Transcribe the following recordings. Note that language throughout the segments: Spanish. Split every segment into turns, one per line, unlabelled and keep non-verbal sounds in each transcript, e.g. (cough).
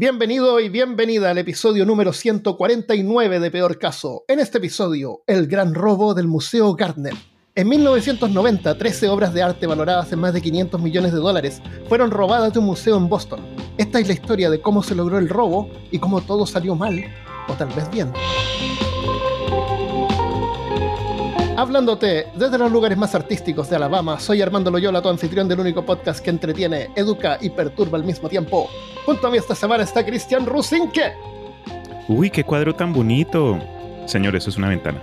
Bienvenido y bienvenida al episodio número 149 de Peor Caso. En este episodio, el gran robo del Museo Gardner. En 1990, 13 obras de arte valoradas en más de 500 millones de dólares fueron robadas de un museo en Boston. Esta es la historia de cómo se logró el robo y cómo todo salió mal, o tal vez bien. Hablándote desde los lugares más artísticos de Alabama, soy Armando Loyola, tu anfitrión del único podcast que entretiene, educa y perturba al mismo tiempo. Junto a mí esta semana está Cristian Rusinque.
Uy, qué cuadro tan bonito. Señor, eso es una ventana.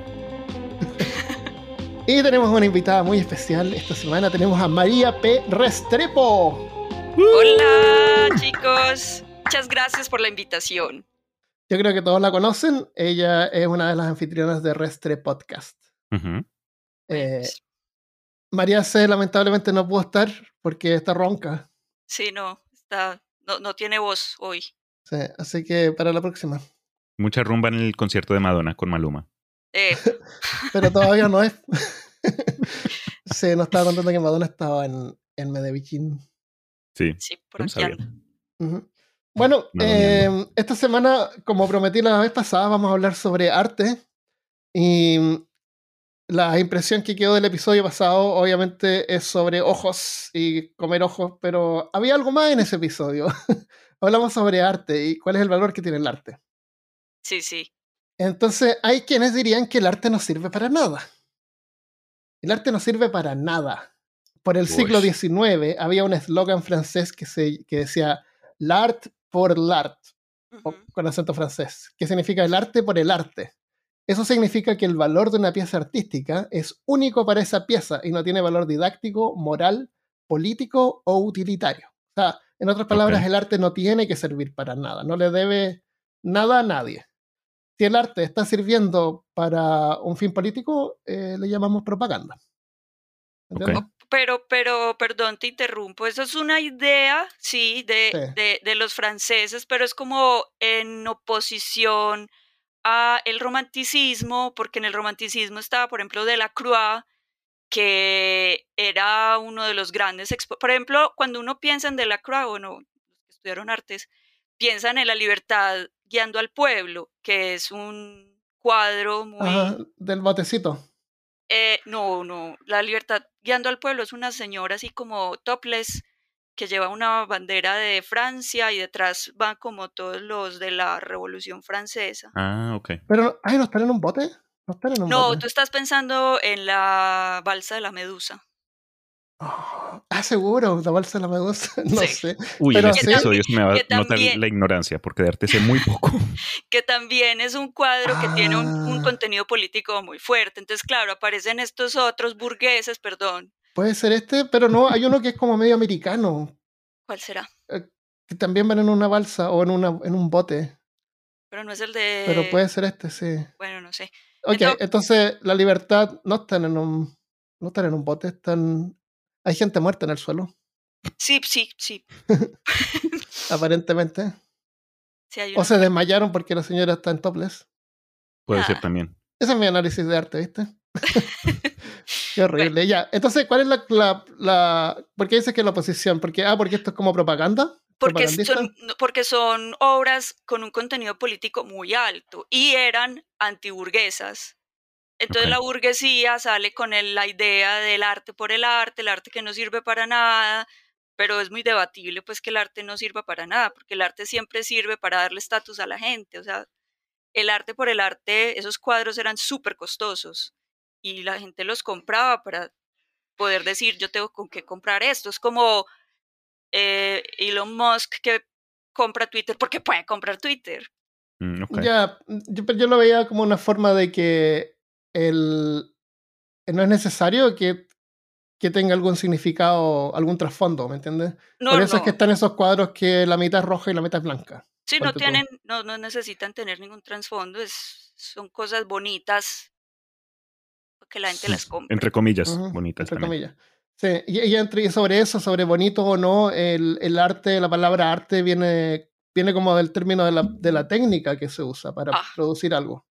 (laughs)
y tenemos una invitada muy especial esta semana. Tenemos a María P. Restrepo.
Hola, chicos. Muchas gracias por la invitación.
Yo creo que todos la conocen. Ella es una de las anfitrionas de Restre Podcast. Eh, María C lamentablemente no pudo estar porque está ronca.
Sí, no, está, no, no tiene voz hoy.
Sí, así que para la próxima.
Mucha rumba en el concierto de Madonna con Maluma.
Eh. (laughs)
Pero todavía no es. (laughs) sí, nos estaba contando que Madonna estaba en, en Medellín.
Sí,
sí por aquí.
Bueno, eh, esta semana, como prometí la vez pasada, vamos a hablar sobre arte. Y la impresión que quedó del episodio pasado, obviamente, es sobre ojos y comer ojos, pero había algo más en ese episodio. (laughs) Hablamos sobre arte y cuál es el valor que tiene el arte.
Sí, sí.
Entonces, hay quienes dirían que el arte no sirve para nada. El arte no sirve para nada. Por el siglo XIX había un eslogan francés que, se, que decía l'art pour l'art, con acento francés, que significa el arte por el arte. Eso significa que el valor de una pieza artística es único para esa pieza y no tiene valor didáctico, moral, político o utilitario. O sea, en otras palabras, el arte no tiene que servir para nada, no le debe nada a nadie. Si el arte está sirviendo para un fin político, eh, le llamamos propaganda.
Pero, pero, perdón, te interrumpo. Eso es una idea, sí, de, de, de los franceses, pero es como en oposición el romanticismo, porque en el romanticismo estaba, por ejemplo, Delacroix, que era uno de los grandes, por ejemplo, cuando uno piensa en Delacroix, o no, los que estudiaron artes, piensan en la libertad guiando al pueblo, que es un cuadro muy...
del botecito.
Eh, no, no, la libertad guiando al pueblo es una señora así como topless, que lleva una bandera de Francia y detrás van como todos los de la Revolución Francesa.
Ah, ok.
Pero, ay, ¿no están en un bote? No, están en un
no tú estás pensando en la balsa de la Medusa.
ah, seguro, la balsa de la medusa, (laughs) no sé.
Uy, pero en este episodio me va a notar la ignorancia, porque de arte sé muy poco. (laughs)
que también es un cuadro que tiene un, un, ah. contenido político muy fuerte. Entonces, claro, aparecen estos otros burgueses, perdón,
Puede ser este, pero no, hay uno que es como medio americano.
¿Cuál será?
Eh, que también van en una balsa o en, una, en un bote.
Pero no es el de.
Pero puede ser este, sí.
Bueno, no sé.
Ok, entonces, la libertad no están en un. No están en un bote, están. Hay gente muerta en el suelo.
Sí, sí, sí. (laughs)
Aparentemente. O se desmayaron porque la señora está en topless.
Puede ser ah. también.
Ese es mi análisis de arte, ¿viste? (laughs) Qué horrible. Ya. Entonces, ¿cuál es la, la, ¿Por qué dices que es la oposición? Porque, ah, porque esto es como propaganda.
Porque son, porque son obras con un contenido político muy alto y eran antiburguesas. Entonces la burguesía sale con la idea del arte por el arte, el arte que no sirve para nada, pero es muy debatible pues que el arte no sirva para nada, porque el arte siempre sirve para darle estatus a la gente. O sea, el arte por el arte, esos cuadros eran súper costosos y la gente los compraba para poder decir, yo tengo con qué comprar esto. Es como eh, Elon Musk que compra Twitter porque puede comprar Twitter.
Mm, ya, yo, lo veía como una forma de que el, no es necesario que, que tenga algún significado, algún trasfondo, ¿me entiendes? Por eso es que están esos cuadros que la mitad es roja y la mitad es blanca.
Sí, no tienen, no, no necesitan tener ningún trasfondo, es, son cosas bonitas que la gente las compre.
Entre comillas, bonitas.
Entre comillas. Sí, y, entre, sobre eso, sobre bonito o no, el, el, arte, la palabra arte viene, viene como del término de la, de la técnica que se usa para ah. producir algo.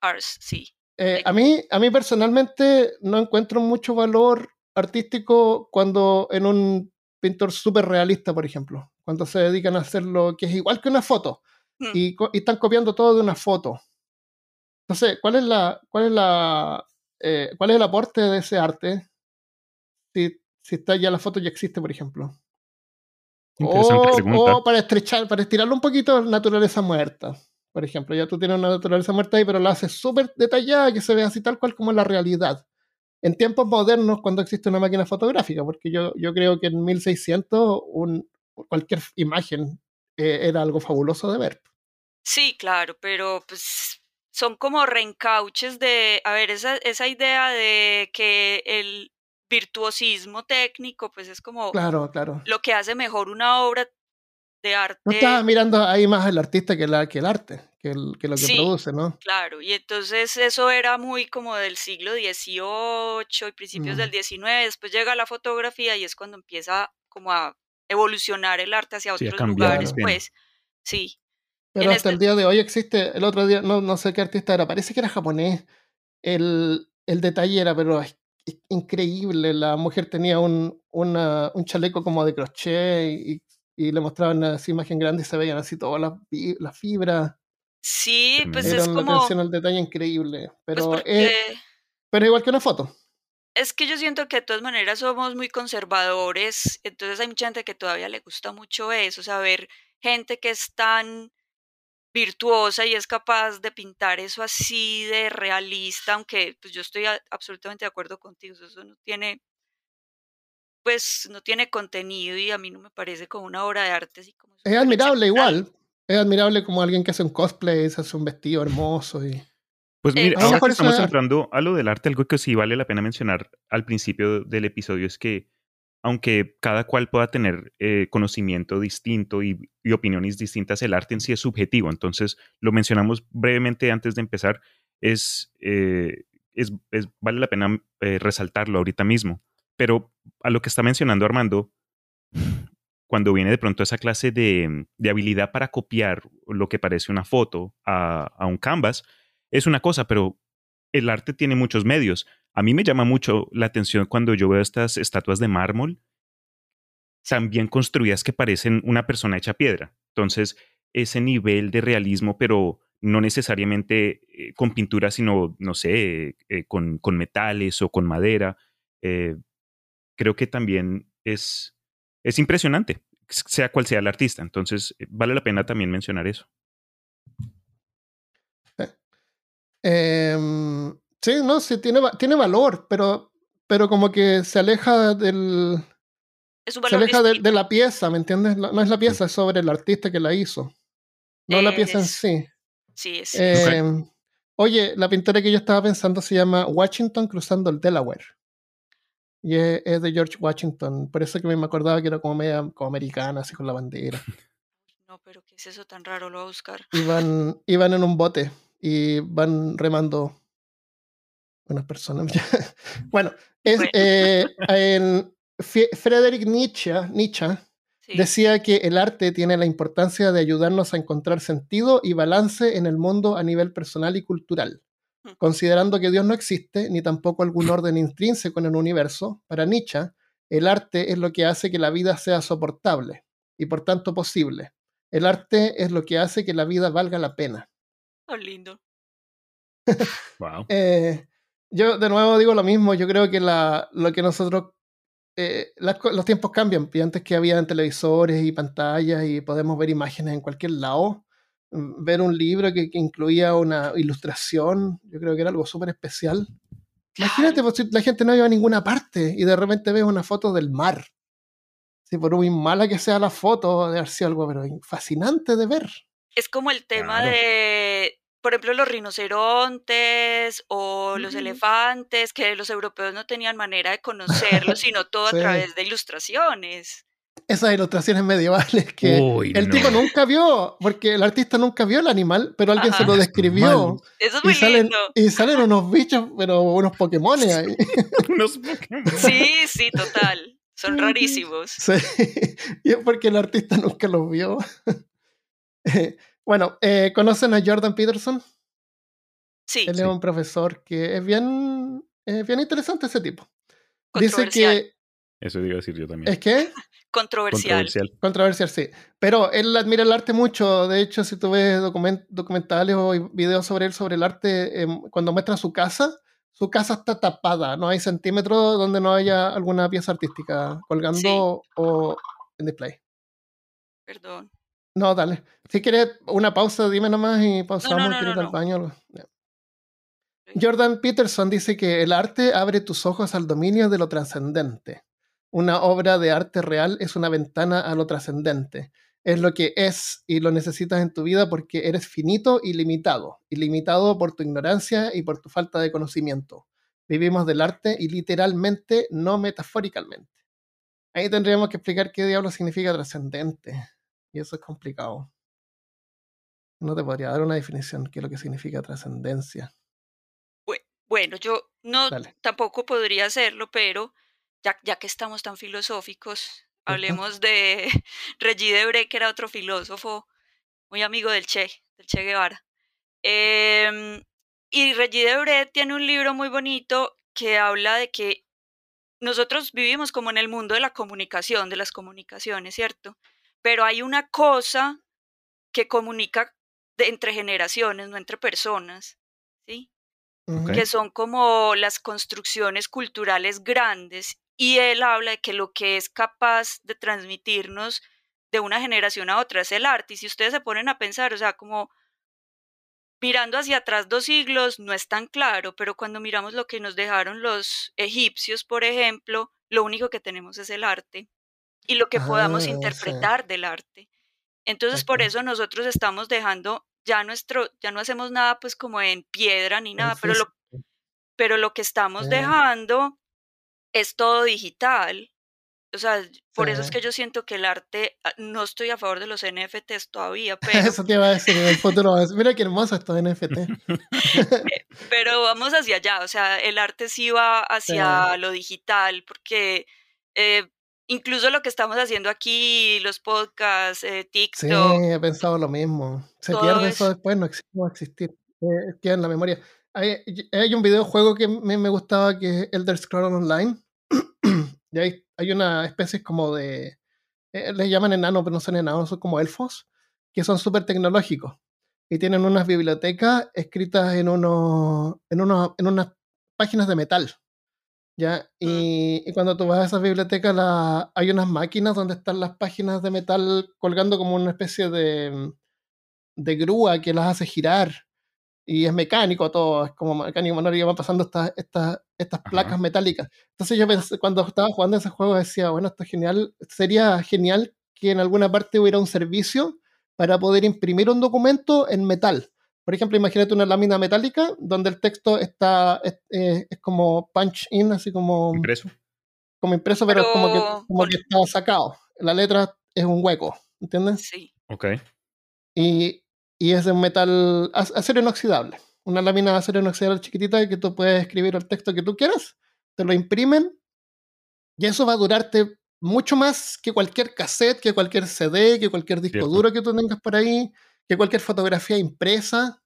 Ars, sí.
Eh, a, mí, a mí personalmente no encuentro mucho valor artístico cuando en un pintor súper realista, por ejemplo. cuando se dedican a hacer lo que es igual que una foto
Hmm.
y, y están copiando todo de una foto. Entonces, ¿cuál es la, cuál es la, eh, cuál es el aporte de ese arte? Si, si está ya la foto ya existe, por ejemplo.
Interesante
O, o para estrechar, para estirarlo un poquito, naturaleza muerta. Por ejemplo, ya tú tienes una naturaleza muerta ahí, pero la haces súper detallada, que se vea así tal cual como en la realidad. En tiempos modernos, cuando existe una máquina fotográfica, porque yo, yo creo que en 1600 un, cualquier imagen eh, era algo fabuloso de ver.
Sí, claro, pero pues son como reencauches de, a ver, esa, esa idea de que el virtuosismo técnico, pues es como
Claro, claro.
lo que hace mejor una obra de arte.
No estaba mirando ahí más el artista que, la, que el arte, que, el- que lo que
Sí.
produce, ¿no?
Claro, y entonces eso era muy como del siglo XVIII y principios del
Mm.
XIX, después llega la fotografía y es cuando empieza como a evolucionar el arte hacia
Sí,
otros lugares,
bien.
pues, sí.
Pero hasta
este-
el día de hoy existe, el otro día, no, no sé qué artista era, parece que era japonés. El, el detalle era, pero es, es increíble. La mujer tenía un, una- un chaleco como de crochet y, y le mostraban esa imagen grande y se veían así todas las, las fibras.
Sí, pues
Era
es
una
como,
atención al detalle increíble.
pues
Pero,
porque
es, pero igual que una foto.
es que yo siento que de todas maneras somos muy conservadores, entonces hay mucha gente que todavía le gusta mucho eso, saber gente que es tan virtuosa y es capaz de pintar eso así de realista, aunque pues yo estoy a- absolutamente de acuerdo contigo, eso no tiene, pues no tiene contenido y a mí no me parece como una obra de arte así como
Es admirable igual. Es admirable como alguien que hace un cosplay, se hace un vestido hermoso y...
Pues mira, ahora que estamos
es-
entrando a lo del arte, algo que sí vale la pena mencionar al principio del episodio es que aunque cada cual pueda tener eh, conocimiento distinto y, opiniones distintas, el arte en sí es subjetivo. Entonces, lo mencionamos brevemente antes de empezar, es, eh, vale la pena eh, resaltarlo ahorita mismo. Pero a lo que está mencionando Armando, cuando viene de pronto esa clase de, habilidad para copiar lo que parece una foto a un canvas, es una cosa, pero el arte tiene muchos medios. A mí me llama mucho la atención cuando yo veo estas estatuas de mármol tan bien construidas que parecen una persona hecha piedra. Entonces, ese nivel de realismo, pero no necesariamente eh, con pintura, sino, no sé, eh, con, con metales o con madera, eh, creo que también es, es impresionante, sea cual sea el artista. Entonces, eh, vale la pena también mencionar eso.
Em, sí, no, sí, tiene, tiene valor, pero, pero como que se aleja del...
Es un
Se
valor
aleja de, la pieza, ¿me entiendes? No, es la pieza, es sobre el artista que la hizo. No la pieza en sí.
Sí, es,
Em, Oye, la pintura que yo estaba pensando se llama Washington cruzando el Delaware. Y es, es de George Washington. Por eso que me acordaba que era como media como americana, así con la bandera.
no, pero ¿qué es eso tan raro? Lo voy a buscar.
Iban, iban en un bote y van remando unas personas. (laughs) bueno, es,
Bueno.
eh, (laughs) en Friedrich Nietzsche, Nietzsche
Sí.
decía que el arte tiene la importancia de ayudarnos a encontrar sentido y balance en el mundo a nivel personal y cultural. Considerando que Dios no existe, ni tampoco algún (laughs) orden intrínseco en el universo, para Nietzsche, el arte es lo que hace que la vida sea soportable y por tanto posible. El arte es lo que hace que la vida valga la pena.
Oh, lindo.
Wow.
Eh, yo de nuevo digo lo mismo, yo creo que la, lo que nosotros, eh, las los tiempos cambian, y antes que había televisores y pantallas y podemos ver imágenes en cualquier lado, mm, ver un libro que, que incluía una ilustración, yo creo que era algo súper especial. Imagínate, pues, si la gente no iba a ninguna parte y de repente ves una foto del mar. Si por muy mala que sea la foto, debe haber sido algo pero fascinante de ver.
Es como el tema
Claro.
de, por ejemplo, los rinocerontes o los elefantes, que los europeos no tenían manera de conocerlos, (laughs) sino todo a través de ilustraciones.
Esas ilustraciones medievales que
Uy,
el
no.
tipo nunca vio, porque el artista nunca vio el animal, pero alguien se lo describió.
Eso es
Y
muy
salen,
lindo.
y salen (laughs) unos bichos, pero unos Pokémones ahí. (laughs)
Unos Pokémon.
Sí, sí, total. Son rarísimos.
Sí, y es porque el artista nunca los vio. Bueno, eh, ¿conocen a Jordan Peterson?
Sí,
Él es un profesor que es bien, es bien interesante ese tipo. Dice
controversial.
que
Eso iba a decir yo también.
¿Es que? (laughs)
Controversial.
Controversial.
Controversial, sí. Pero él admira el arte mucho. De hecho, si tú ves document- documentales o videos sobre él, sobre el arte, em, cuando muestra su casa, su casa está tapada. No hay centímetros donde no haya alguna pieza artística colgando
Sí.
o en display.
Perdón.
No, dale. Si quieres una pausa, dime nomás y pausamos.
no,
¿Quieres ir
no,
al
no.
baño? Jordan Peterson dice que el arte abre tus ojos al dominio de lo trascendente. Una obra de arte real es una ventana a lo trascendente. Es lo que es y lo necesitas en tu vida porque eres finito y limitado. Y limitado por tu ignorancia y por tu falta de conocimiento. Vivimos del arte y literalmente, no metafóricamente. Ahí tendríamos que explicar qué diablo significa trascendente. Y eso es complicado. No te podría dar una definición qué es lo que significa trascendencia.
Bue- Bueno, yo no
Dale.
tampoco podría hacerlo, pero ya, ya que estamos tan filosóficos, hablemos de (laughs) Regis Debray, que era otro filósofo muy amigo del Che, del Che Guevara. Em, y Regis Debray tiene un libro muy bonito que habla de que nosotros vivimos como en el mundo de la comunicación, de las comunicaciones, ¿cierto? Pero hay una cosa que comunica de- entre generaciones, no entre personas, ¿sí? Que son como las construcciones culturales grandes y él habla de que lo que es capaz de transmitirnos de una generación a otra es el arte y si ustedes se ponen a pensar, o sea, como mirando hacia atrás dos siglos no es tan claro, pero cuando miramos lo que nos dejaron los egipcios, por ejemplo, lo único que tenemos es el arte y lo que podamos
Ah, sí.
interpretar del arte. Entonces, por eso nosotros estamos dejando ya nuestro, ya no hacemos nada pues como en piedra ni nada, pero lo, pero lo que estamos
Sí.
dejando es todo digital. O sea, por eso es
Sí.
que yo siento que el arte, ah, no estoy a favor de los NFTs todavía, (laughs) pero,
Eso te iba a decir en el futuro. Mira qué hermoso esto de NFT. (laughs)
pero vamos hacia allá. O sea, el arte sí va hacia lo digital, porque eh, incluso lo que estamos haciendo aquí, los podcasts, eh,
Sí,
TikTok,
he pensado lo mismo. Se pierde eso
eso.
después, no existe, no va a existir. Eh, queda en la memoria. Hay, hay un videojuego que me, me gustaba que es Elder Scrolls Online. (clears throat) y hay, hay una especie como de. eh, les llaman enanos, pero no son enanos, son como elfos, que son súper tecnológicos. Y tienen unas bibliotecas escritas en, unos, en, unos, en unas páginas de metal. ¿Ya?
Mm.
Y, y cuando tú vas a esas bibliotecas, la- hay unas máquinas donde están las páginas de metal colgando como una especie de, de grúa que las hace girar. Y es mecánico todo, es como mecánico manual y van pasando estas, estas, placas metálicas. Entonces yo pensé, cuando estaba jugando ese juego decía, bueno, esto es genial, sería genial que en alguna parte hubiera un servicio para poder imprimir un documento en metal. Por ejemplo, imagínate una lámina metálica donde el texto está es, eh, es como punch in, así como
Impreso.
como impreso, pero,
Pero
como, que, como
con-
que está sacado. La letra es un hueco, ¿entiendes?
Sí.
Ok.
Y, y es de un metal ac- acero inoxidable. Una lámina de acero inoxidable chiquitita que tú puedes escribir el texto que tú quieras, te lo imprimen y eso va a durarte mucho más que cualquier cassette, que cualquier CD, que cualquier disco
Cierto.
duro que tú tengas por ahí, que cualquier fotografía impresa,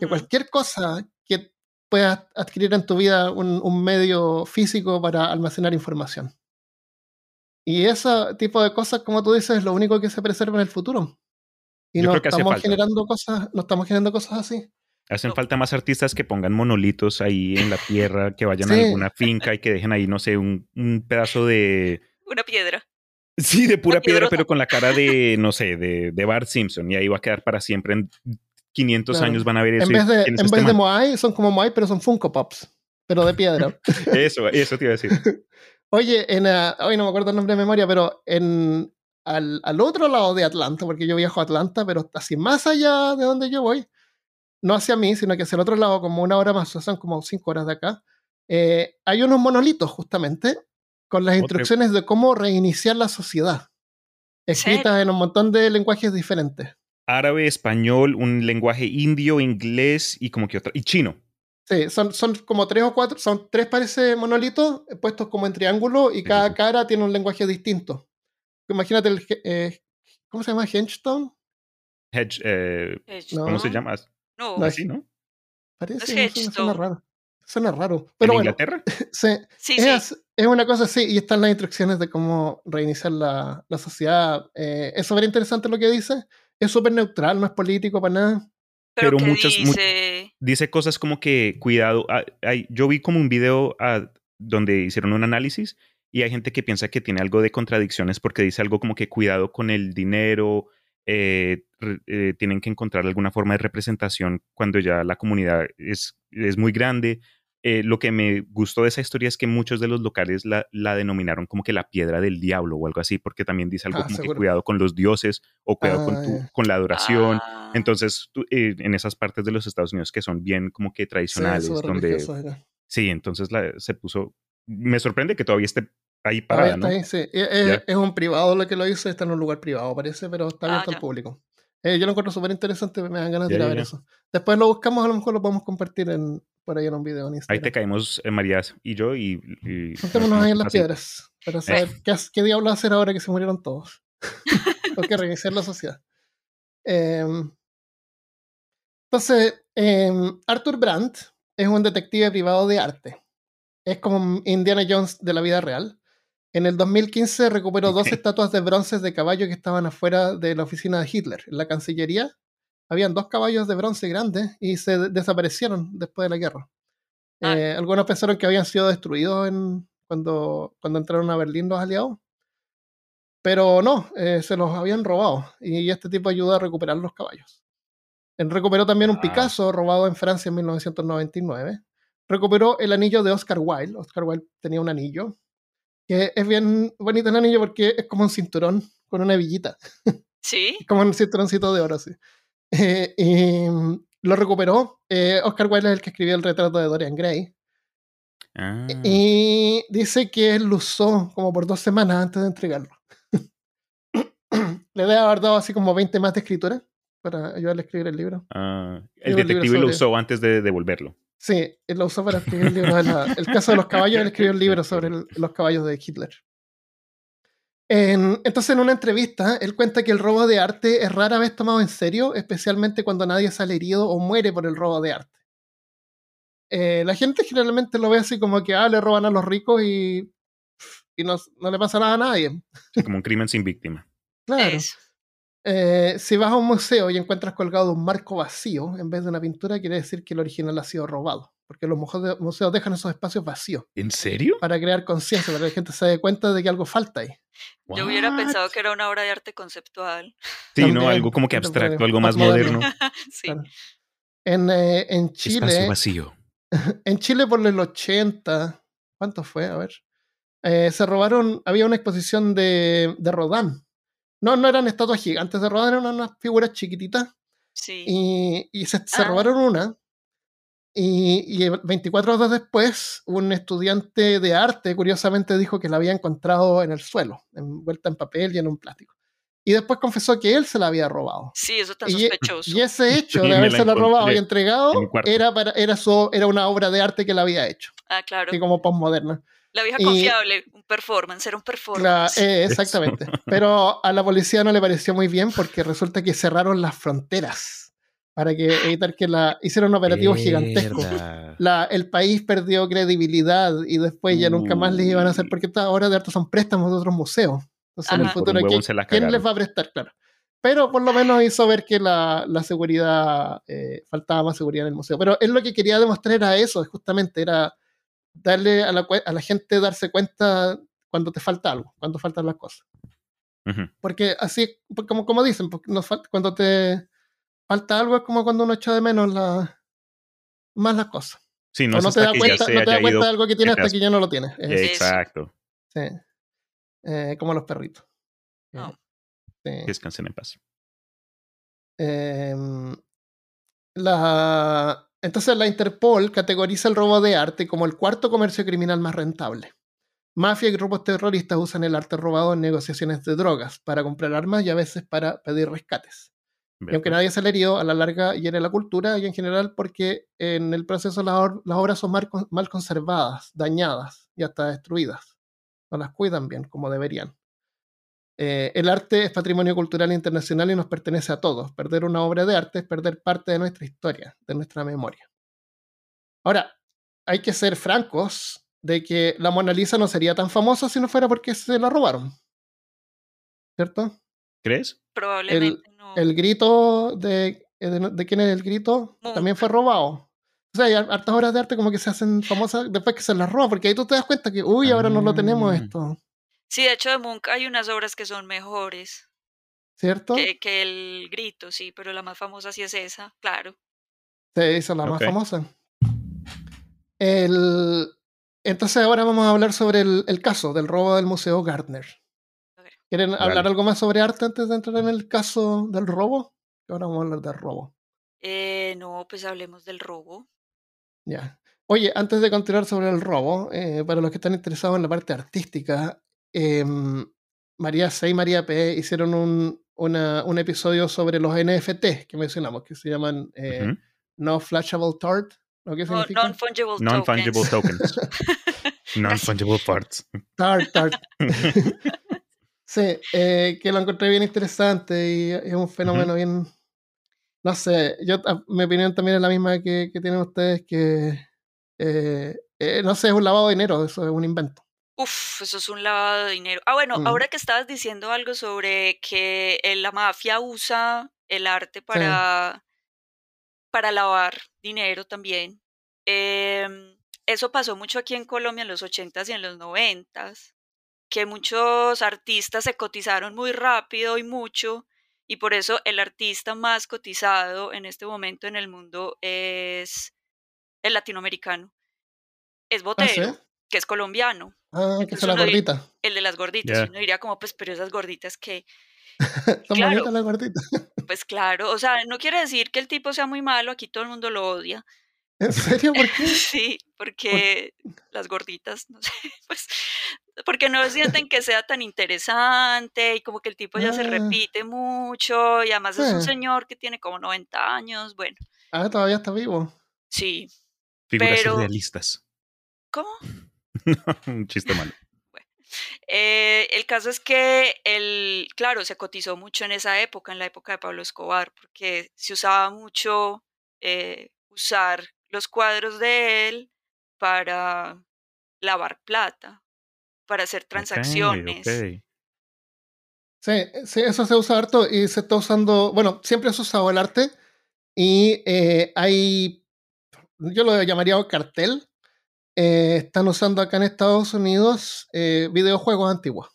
que cualquier cosa que puedas adquirir en tu vida un, un medio físico para almacenar información. Y ese tipo de cosas, como tú dices, es lo único que se preserva en el futuro. Y
Yo
no estamos generando cosas, no estamos generando cosas así.
Hacen
No.
falta más artistas que pongan monolitos ahí en la tierra, que vayan a alguna finca y que dejen ahí, no sé, un, un pedazo de... (laughs)
Una piedra.
Sí, de pura piedra, pero con la cara de, no sé, (laughs) de, de Bart Simpson. Y ahí va a quedar para siempre. En 500
Claro.
años van a ver eso.
En vez de,
¿quién es
en
este
vez de? Moai, son como Moai, pero son Funko Pops, pero de piedra. (laughs)
Eso, eso te iba a decir. (laughs)
Oye, en, ah, hoy no me acuerdo el nombre de memoria, pero en, al, al otro lado de Atlanta, porque yo viajo a Atlanta, pero así más allá de donde yo voy, no hacia mí, sino que hacia el otro lado, como una hora más, o sea, son como cinco horas de acá, eh, hay unos monolitos justamente con las instrucciones de cómo reiniciar la sociedad, escritas en un montón de lenguajes diferentes.
Árabe, español, un lenguaje indio, inglés y como que otra. Y chino.
Sí, son, son como tres o cuatro, son tres parece monolitos eh, puestos como en triángulo y cada
sí.
cara tiene un lenguaje distinto. Imagínate el, eh, ¿cómo se llama? Hengstone.
Hedge, eh. ¿Cómo se llama?
No,
No,
Así, ¿no?
Parece,
Es
no suena raro. Suena raro.
¿En
Pero bueno,
Inglaterra? (laughs)
se-
sí,
es,
sí.
es una cosa así, y están las instrucciones de cómo reiniciar la, la sociedad. Eh, es súper interesante lo que dice. Es súper neutral, no es político para nada.
Pero, muchas
dice? dice cosas como que cuidado. Ah, yo vi como un video ah, donde hicieron un análisis y hay gente que piensa que tiene algo de contradicciones porque dice algo como que cuidado con el dinero, eh, eh, tienen que encontrar alguna forma de representación cuando ya la comunidad es, es muy grande. Eh, lo que me gustó de esa historia es que muchos de los locales la, la, denominaron como que la piedra del diablo o algo así, porque también dice algo ah, como que cuidado con los dioses o cuidado con, tu, ah. con la adoración. Ah. Entonces, en esas partes de los Estados Unidos que son bien como que tradicionales, donde... Sí, entonces la, se puso... Me sorprende que todavía esté ahí parada, ¿no?
Ahí, sí. Es, es, un privado lo que lo hizo, está en un lugar privado, parece, pero está abierto al público. Eh, yo lo encuentro súper interesante, me dan ganas de ir a ver eso. Después lo buscamos, a lo mejor lo podemos compartir en, por ahí en un video en Instagram.
Ahí te caemos, eh, Marías y yo, y... y
ahí en las piedras, para saber qué, qué diablo hacer ahora que se murieron todos. (laughs) o que reiniciar la sociedad. Em, entonces, em, Arthur Brandt es un detective privado de arte. Es como Indiana Jones de la vida real. En el 2015 recuperó dos estatuas de bronce de caballo que estaban afuera de la oficina de Hitler, en la Cancillería. Habían dos caballos de bronce grandes y se desaparecieron después de la guerra. Ah. Eh, algunos pensaron que habían sido destruidos cuando, cuando entraron a Berlín los aliados. Pero no, eh, se los habían robado y este tipo ayudó a recuperar los caballos. Él recuperó también un Picasso robado en Francia en 1999. Recuperó el anillo de Oscar Wilde. Oscar Wilde tenía un anillo que es bien bonito el anillo porque es como un cinturón con una villita.
Sí.
como un cinturoncito de oro, sí. Eh, y lo recuperó. Eh, Oscar Wilde es el que escribió el retrato de Dorian Gray. Ah. Y dice que él lo usó como por dos semanas antes de entregarlo. Le debe haber dado así como 20 más de escritura para ayudarle a escribir el libro.
Ah, el detective lo usó antes de devolverlo.
Sí, él lo usó para escribir el libro. el caso de los caballos, él escribió el libro sobre los caballos de Hitler. entonces, en una entrevista, él cuenta que el robo de arte es rara vez tomado en serio, especialmente cuando nadie sale herido o muere por el robo de arte. Eh, la gente generalmente lo ve así como que ah, le roban a los ricos y, y no, no, le pasa nada a nadie.
como un crimen sin víctima.
Claro. Eh, si vas a un museo y encuentras colgado un marco vacío en vez de una pintura, quiere decir que el original ha sido robado. Porque los museos dejan esos espacios vacíos.
¿En serio?
Para crear conciencia, para que la gente se dé cuenta de que algo falta ahí.
Yo hubiera pensado que era una obra de arte conceptual.
Sí, no, algo como que abstracto, algo más moderno. (laughs)
sí.
En, eh, en Chile.
Espacio vacío. (laughs)
En Chile por el 80, ¿cuánto fue? A ver. Eh, se robaron, había una exposición de, de Rodin no, no eran estatuas gigantes de Rodin, eran unas figuras chiquititas.
Sí.
Y, y se, se, ah. robaron una. Y, y, 24 horas después, un estudiante de arte, curiosamente, dijo que la había encontrado en el suelo, envuelta en papel y en un plástico. Y después confesó que él se la había robado.
Sí, eso está e, sospechoso.
Y, ese (laughs) hecho de haberse la robado y entregado era, para, era, su, era una obra de arte que la había hecho.
Ah, claro.
Y como postmoderna.
La vieja confiable, un performance, era un performance.
Eh, exactamente. (laughs) Pero a la policía no le pareció muy bien porque resulta que cerraron las fronteras para que evitar que la hicieron un operativo gigantesco. La, el país perdió credibilidad y después ya nunca más les iban a hacer porque estas obras de arte son préstamos de otros museos. Entonces en el futuro ¿quién, les va a prestar? Claro. Pero por lo menos hizo ver que la, la seguridad, eh, faltaba más seguridad en el museo. Pero es lo que quería demostrar era eso, justamente era darle a la, a la gente darse cuenta cuando te falta algo, cuando faltan las cosas. Porque así, pues, como, como dicen, nos cuando te falta algo es como cuando uno echa de menos la, más las cosas.
Sí, no,
no te da cuenta, no te da cuenta de algo que tienes hasta que ya no lo tienes.
Exacto.
Sí. Eh, como los perritos.
No.
Sí. Descansen en paz.
Eh, la, entonces la Interpol categoriza el robo de arte como el cuarto comercio criminal más rentable. Mafia y grupos terroristas usan el arte robado en negociaciones de drogas para comprar armas y a veces para pedir rescates. Y aunque nadie se le herido, a la larga hiere la cultura y en general porque en el proceso las, obras son mal, mal, conservadas, dañadas y hasta destruidas. No las cuidan bien como deberían. Eh, el arte es patrimonio cultural internacional y nos pertenece a todos. Perder una obra de arte es perder parte de nuestra historia, de nuestra memoria. Ahora, hay que ser francos de que la Mona Lisa no sería tan famosa si no fuera porque se la robaron. ¿Cierto?
¿Crees?
Probablemente no.
El grito de, de, de quién es el grito también fue robado. O sea, hay hartas obras de arte como que se hacen famosas después que se las roban, porque ahí tú te das cuenta que, uy, ahora no lo tenemos
Ah.
esto.
Sí, de hecho de Munch hay unas obras que son mejores
¿Cierto?
que, que el grito, sí, pero la más famosa sí es esa, claro.
Se hizo la más famosa. El... Entonces ahora vamos a hablar sobre el, el caso del robo del Museo Gardner. ¿Quieren
Dale.
hablar algo más sobre arte antes de entrar en el caso del robo? Ahora vamos a hablar del robo.
Eh, no, pues hablemos del robo.
Ya. Oye, antes de continuar sobre el robo, eh, para los que están interesados en la parte artística, em, María C y María P hicieron un, una- un episodio sobre los NFT que mencionamos, que se llaman eh,
Ujú.
No Flashable Tart. ¿Lo que
No,
significa?
non-fungible
Non-fungible
tokens.
tokens. (laughs) Non-fungible parts.
Tart, tart. (laughs) (laughs) sí, eh, que lo encontré bien interesante y es un fenómeno bien. No sé, yo a- mi opinión también es la misma que, que tienen ustedes, que eh, eh, no sé, es un lavado de dinero, eso es un invento.
Uf, eso es un lavado de dinero. Ah, bueno,
Mm.
ahora que estabas diciendo algo sobre que la mafia usa el arte para, para lavar dinero también. em, eso pasó mucho aquí en Colombia en los 80s y en los 90s, que muchos artistas se cotizaron muy rápido y mucho, y por eso el artista más cotizado en este momento en el mundo es el latinoamericano. Es
Ah,
Botero,
¿sí?
que es colombiano
Ah, que son las gorditas.
el de las gorditas. Uno diría como, pues, pero esas gorditas que, (laughs)
Son
claro.
bonitas las gorditas. (laughs)
pues claro, o sea, no quiere decir que el tipo sea muy malo, aquí todo el mundo lo odia.
¿En serio? ¿Por qué? (laughs)
Sí, porque las gorditas, no sé, pues, porque no sienten que sea tan interesante y como que el tipo ya se
Ah.
repite mucho y además es un
Sí.
señor que tiene como 90 años, bueno,
Ah, todavía está vivo.
sí.
Figuras
Pero-
surrealistas.
¿Cómo? (laughs)
Un chiste malo.
Eh, el caso es que el, claro, se cotizó mucho en esa época, en la época de Pablo Escobar, porque se usaba mucho eh, usar los cuadros de él para lavar plata, para hacer transacciones.
Sí, sí, eso se usa harto y se está usando, bueno, siempre se ha usado el arte y eh, hay, yo lo llamaría cartel, eh, están usando acá en Estados Unidos eh, videojuegos antiguos.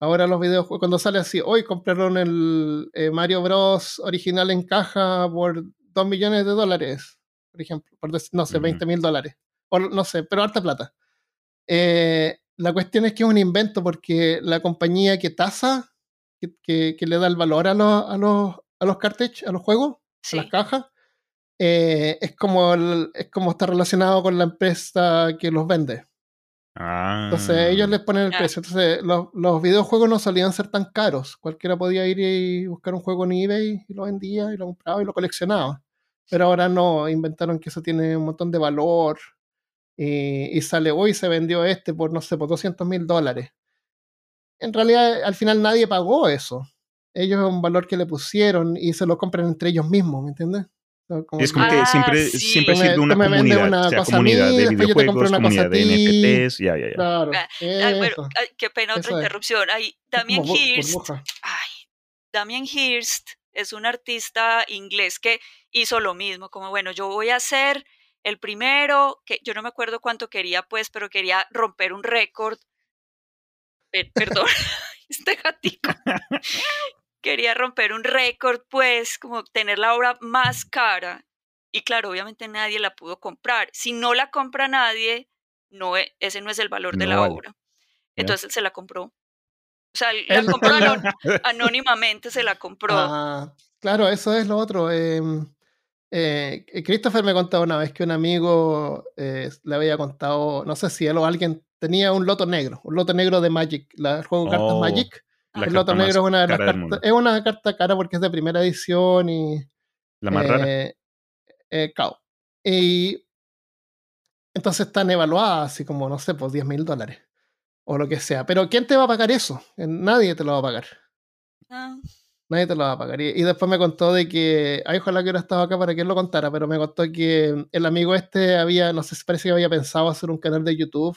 Ahora los videojuegos, cuando sale así, hoy compraron el eh, Mario Bros. original en caja por 2 millones de dólares, por ejemplo, por no sé,
Ujú.
20 mil dólares, o no sé, pero harta plata. La cuestión es que es un invento porque la compañía que tasa, que, que- que le da el valor a los, a los, a los cartuchos, a los juegos,
Sí,
a las cajas, eh, es, como el- es como está relacionado con la empresa que los vende.
Ah.
Entonces ellos les ponen el precio. Entonces los, los videojuegos no solían ser tan caros. Cualquiera podía ir y buscar un juego en eBay y lo vendía y lo compraba y lo coleccionaba. Pero ahora no, inventaron que eso tiene un montón de valor y, y sale, hoy se vendió este por, no sé, por 200 mil dólares. En realidad al final nadie pagó eso. Ellos es un valor que le pusieron y se lo compran entre ellos mismos, ¿me entiendes? O sea, como
Es como
que-
que
Ah,
siempre,
sí.
siempre ha sido una comunidad.
una
o sea,
cosa a
comunidad
mí,
de videojuegos, comunidad de. NFTs. Ya, ya, ya.
Claro,
Ah, Ah, bueno,
eso.
ay, qué pena otra
Eso
interrupción. Ay, Damien Hirst, ay, Damien Hirst es un artista inglés que hizo lo mismo, como bueno, yo voy a ser el primero, que yo no me acuerdo cuánto quería, pues, pero quería romper un récord. Pe- Perdón, (laughs) este gatico. Quería romper un récord, pues, como tener la obra más cara. Y claro, obviamente nadie la pudo comprar. Si no la compra nadie, no, e- ese no es el valor de la
vale.
obra. Entonces él se la compró. O sea, (laughs) la compró anón- anónimamente, se la compró.
Ah, claro, eso es lo otro. eh, eh, Christopher me contaba una vez que un amigo eh, le había contado, no sé si él o alguien tenía un loto negro, un loto negro de Magic, la, el juego de cartas
Oh,
Magic.
La
el loto
carta más
negro es una de las cartas, es una carta cara porque es de primera edición y
La más rara.
eh, eh, cao. Y entonces están evaluadas así como, no sé, por 10 mil dólares o lo que sea. Pero ¿quién te va a pagar eso? Eh, Nadie te lo va a pagar.
Ah,
Nadie te lo va a pagar. Y, después me contó de que, ay, ojalá que hubiera estado acá para que él lo contara, pero me contó que el amigo este había, no sé si parece que había pensado hacer un canal de YouTube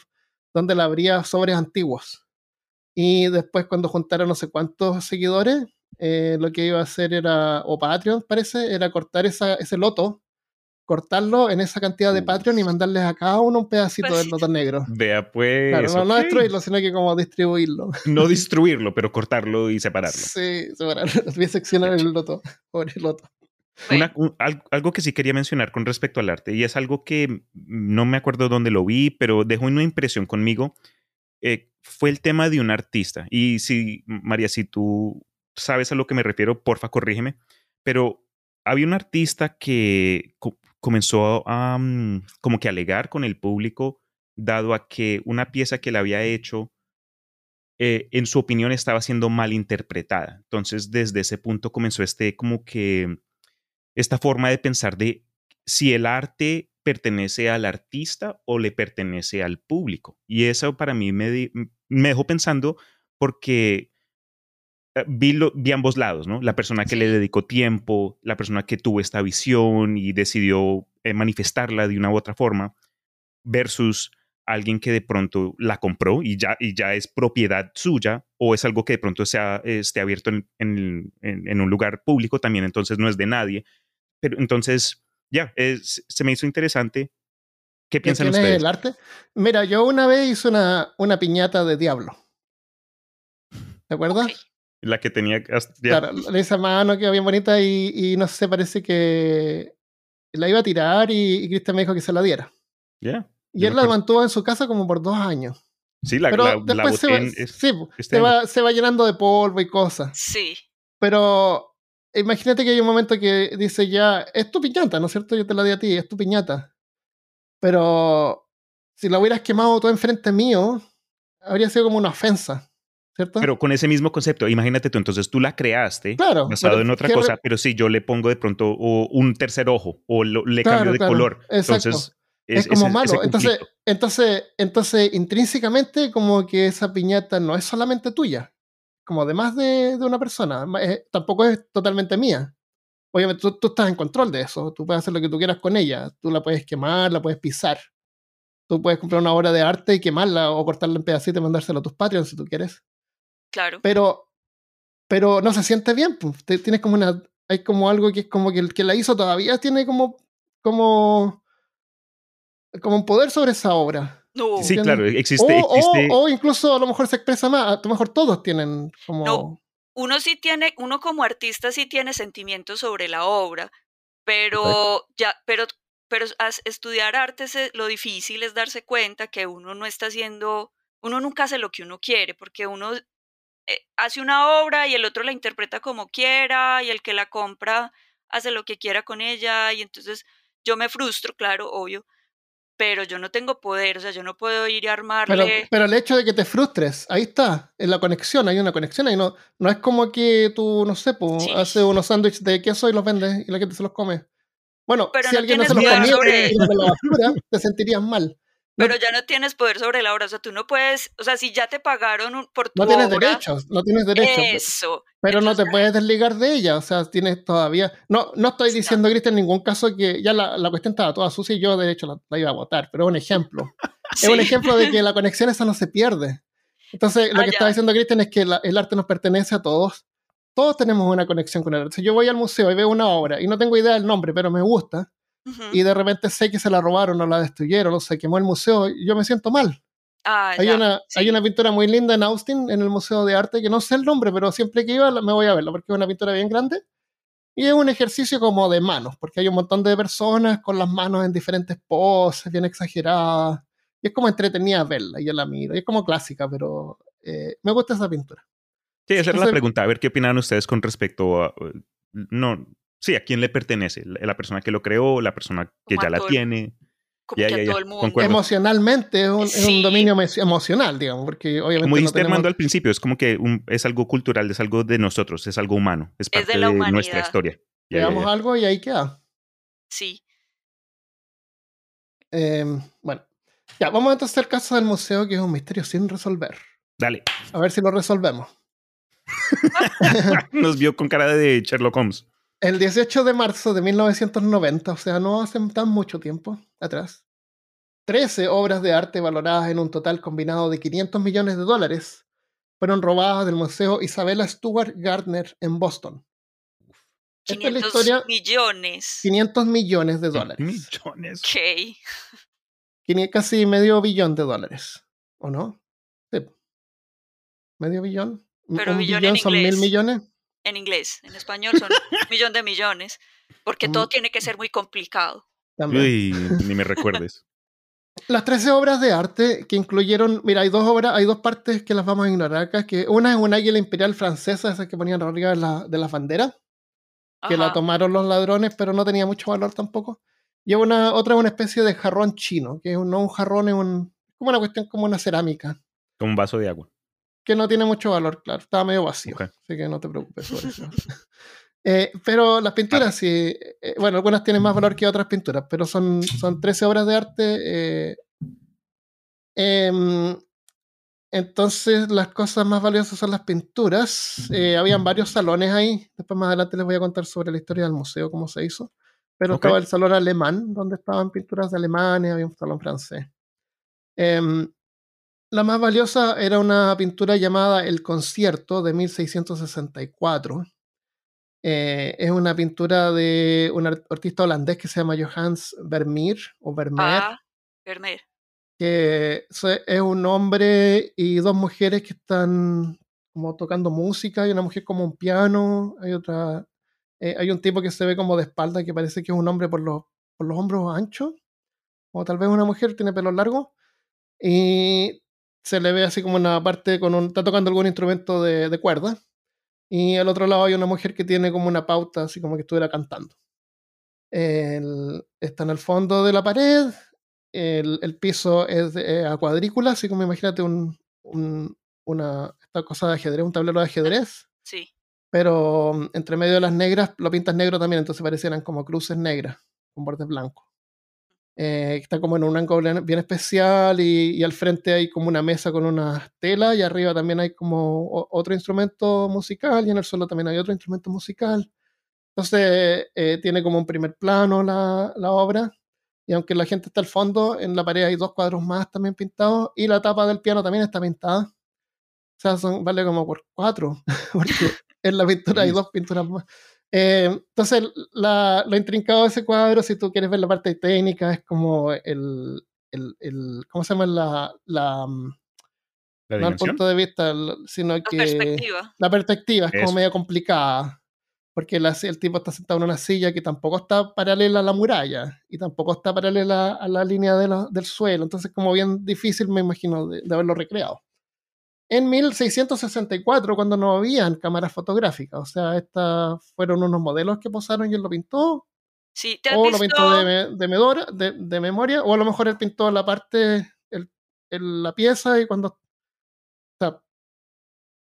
donde le habría sobres antiguos. Y después cuando juntara no sé cuántos seguidores, eh, lo que iba a hacer era, o Patreon parece, era cortar esa, ese loto cortarlo en esa cantidad de Patreon y mandarles a cada uno un pedacito del loto negro.
Vea pues.
Claro, no, destruirlo, sino que como distribuirlo.
No destruirlo, pero cortarlo y separarlo.
Sí, separarlo. (laughs) Voy a seccionar el loto. (laughs) Pobre loto.
algo que sí quería mencionar con respecto al arte, y es algo que no me acuerdo dónde lo vi, pero dejó una impresión conmigo, eh, fue el tema de un artista. Y si, María, si tú sabes a lo que me refiero, porfa, corrígeme, pero había un artista que comenzó a mm, como que alegar con el público, dado a que una pieza que le había hecho, eh, en su opinión, estaba siendo mal interpretada. Entonces, desde ese punto comenzó este como que esta forma de pensar de si el arte pertenece al artista o le pertenece al público. Y eso para mí me, me dejó pensando porque eh, vi, vi, ambos lados, ¿no? La persona que le dedicó tiempo, la persona que tuvo esta visión y decidió eh, manifestarla de una u otra forma, versus alguien que de pronto la compró y ya, y ya es propiedad suya, o es algo que de pronto sea, esté abierto en, en, un lugar público también, entonces no es de nadie. Pero entonces, ya, se me hizo interesante. ¿Qué piensan ustedes?
el arte? Mira, yo una vez hice una, una piñata de diablo. ¿Te acuerdas?
La que tenía.
Claro, esa mano quedó bien bonita y, no sé, parece que la iba a tirar y, Cristian me dijo que se la diera.
Ya.
Y él la mantuvo en su casa como por dos años.
Sí, la,
Pero después se, va, sí, se, va, se va llenando de polvo y cosas.
Sí.
Pero imagínate que hay un momento que dice ya, es tu piñata, ¿no es cierto? Yo te la di a ti, es tu piñata. Pero si la hubieras quemado tú enfrente mío, habría sido como una ofensa.
Pero con ese mismo concepto, imagínate tú, entonces tú la creaste basado en otra cosa, pero si yo le pongo de pronto un tercer ojo o le cambio de color, entonces
es, como malo. entonces, entonces, entonces, intrínsecamente, como que esa piñata no es solamente tuya, como además de, de una persona, tampoco es totalmente mía. Obviamente tú, tú, estás en control de eso, tú puedes hacer lo que tú quieras con ella, tú la puedes quemar, la puedes pisar. Tú puedes comprar una obra de arte y quemarla o cortarla en pedacitos y mandársela a tus Patreons si tú quieres.
Claro.
Pero, pero no se siente bien. Pues. Tienes como una. Hay como algo que es como que el que la hizo todavía tiene como. como. como un poder sobre esa obra.
Sí, claro, existe
o,
existe
o, incluso a lo mejor se expresa más. A lo mejor todos tienen como.
No. Uno sí tiene, uno como artista sí tiene sentimientos sobre la obra, pero ya, pero, pero estudiar arte lo difícil es darse cuenta que uno no está haciendo, uno nunca hace lo que uno quiere, porque uno eh, hace una obra y el otro la interpreta como quiera y el que la compra hace lo que quiera con ella y entonces yo me frustro, claro, obvio, pero yo no tengo poder, o sea, yo no puedo ir a armarle.
Pero, el hecho de que te frustres, ahí está, en la conexión, hay una conexión ahí, no, no es como que tú, no sé, pues, haces unos sándwiches de queso y los vendes y la gente se los come. Bueno, si alguien no se los la basura, te sentirías mal.
Pero ya no tienes poder sobre la obra, o sea, tú no puedes, o sea, si ya te pagaron por tu
No tienes derechos, no tienes derechos.
Eso.
Pero no te puedes desligar de ella, o sea, tienes todavía... No, no estoy diciendo, Cristian, en ningún caso que ya la, la, cuestión estaba toda sucia y yo de hecho la, iba a votar, pero es un ejemplo. (laughs) Es un ejemplo de que la conexión esa no se pierde. Entonces, lo ah, que estaba diciendo Cristian es que el arte nos pertenece a todos. Todos tenemos una conexión con el arte. Si yo voy al museo y veo una obra y no tengo idea del nombre, pero me gusta, y de repente sé que se la robaron o la destruyeron o se quemó el museo, yo me siento mal.
Ah,
hay, una, hay una pintura muy linda en Austin, en el Museo de Arte, que no sé el nombre, pero siempre que iba me voy a verla porque es una pintura bien grande. Y es un ejercicio como de manos, porque hay un montón de personas con las manos en diferentes poses, bien exageradas. Y es como entretenida verla, y yo la miro. Y es como clásica, pero eh, me gusta esa pintura.
Sí, esa la pregunta. A ver qué opinan ustedes con respecto a. No, sí, a quién le pertenece, la persona que lo creó, la persona que ya la tiene.
ya, ya, todo el mundo.
Emocionalmente es un, dominio emocional, digamos, porque obviamente.
Como dijiste Armando al principio, es como que es algo cultural, es algo de nosotros, es algo humano, es parte de, nuestra historia.
Veamos algo y ahí queda.
Sí.
Em, bueno, ya, vamos entonces al caso del museo, que es un misterio sin resolver.
Dale.
A ver si lo resolvemos. (laughs)
Nos vio con cara de Sherlock Holmes.
El 18 de marzo de 1990, o sea, no hace tan mucho tiempo atrás, 13 obras de arte valoradas en un total combinado de 500 millones de dólares fueron robadas del Museo Isabella Stewart Gardner en Boston.
500 millones.
500 millones de dólares.
Millones.
Ok.
Casi medio billón de dólares, ¿o no? Sí. ¿Medio billón?
Pero
¿Un
billón
billón
en
son
inglés.
mil millones?
En inglés, en español son un millón de millones, porque todo tiene que ser muy complicado.
También.
Uy, ni me recuerdes. (laughs)
Las 13 obras de arte que incluyeron, mira, hay dos obras, hay dos partes que las vamos a ignorar acá, que una es una águila imperial francesa, esa que ponían arriba de, la, de las banderas, que la tomaron los ladrones, pero no tenía mucho valor tampoco. Y una, otra es una especie de jarrón chino, que es un, no un jarrón, es un, como una cuestión como una cerámica,
Como un vaso de agua.
Que no tiene mucho valor, claro, estaba medio vacío, así que no te preocupes sobre eso. (laughs) Eh, pero las pinturas, sí, eh, bueno, algunas tienen más valor que otras pinturas, pero son, son 13 obras de arte. eh, em, entonces, las cosas más valiosas son las pinturas. Eh, habían varios salones ahí. Después, más adelante, les voy a contar sobre la historia del museo, cómo se hizo. Pero
Ok.
estaba el salón alemán, donde estaban pinturas de alemanes, había un salón francés. Em, la más valiosa era una pintura llamada El Concierto de 1664. Eh, es una pintura de un art- artista holandés que se llama Johannes Vermeer o Vermeer,
Ah, Vermeer.
que es un hombre y dos mujeres que están como tocando música. Hay una mujer como un piano, hay otra, eh, hay un tipo que se ve como de espalda que parece que es un hombre por los, por los hombros anchos, o tal vez una mujer tiene pelo largo y se le ve así como una parte con un, está tocando algún instrumento de, de cuerda y al otro lado hay una mujer que tiene como una pauta así como que estuviera cantando. El- está en el fondo de la pared, el, el piso es de- eh, a cuadrícula, así como imagínate un, un- una esta cosa de ajedrez, un tablero de ajedrez,
Sí.
pero mm, entre medio de las negras lo pintas negro también, entonces parecieran como cruces negras con bordes blancos. Eh, está como en un ángulo bien- especial y, y al frente hay como una mesa con una tela y arriba también hay como otro instrumento musical y en el suelo también hay otro instrumento musical. Entonces eh, tiene como un primer plano la, la obra y aunque la gente está al fondo, en la pared hay dos cuadros más también pintados y la tapa del piano también está pintada. O sea, son, vale como por cuatro, (laughs) porque en la pintura hay dos pinturas más. Eh, entonces, la- lo intrincado de ese cuadro, si tú quieres ver la parte técnica, es como el, el, el- ¿cómo se llama? La, la, mm,
La
no el punto de vista, sino
La
que
perspectiva.
la perspectiva es como
Eso.
medio complicada, porque la- el tipo está sentado en una silla que tampoco está paralela a la muralla y tampoco está paralela a la línea de la- del suelo, entonces como bien difícil me imagino de, de haberlo recreado. En 1664, cuando no habían cámaras fotográficas, o sea, estas fueron unos modelos que posaron y él lo pintó,
Sí, ¿te has
o lo pintó de, de, medora- de- de memoria, o a lo mejor él pintó la parte, el- el- la pieza y cuando... O sea,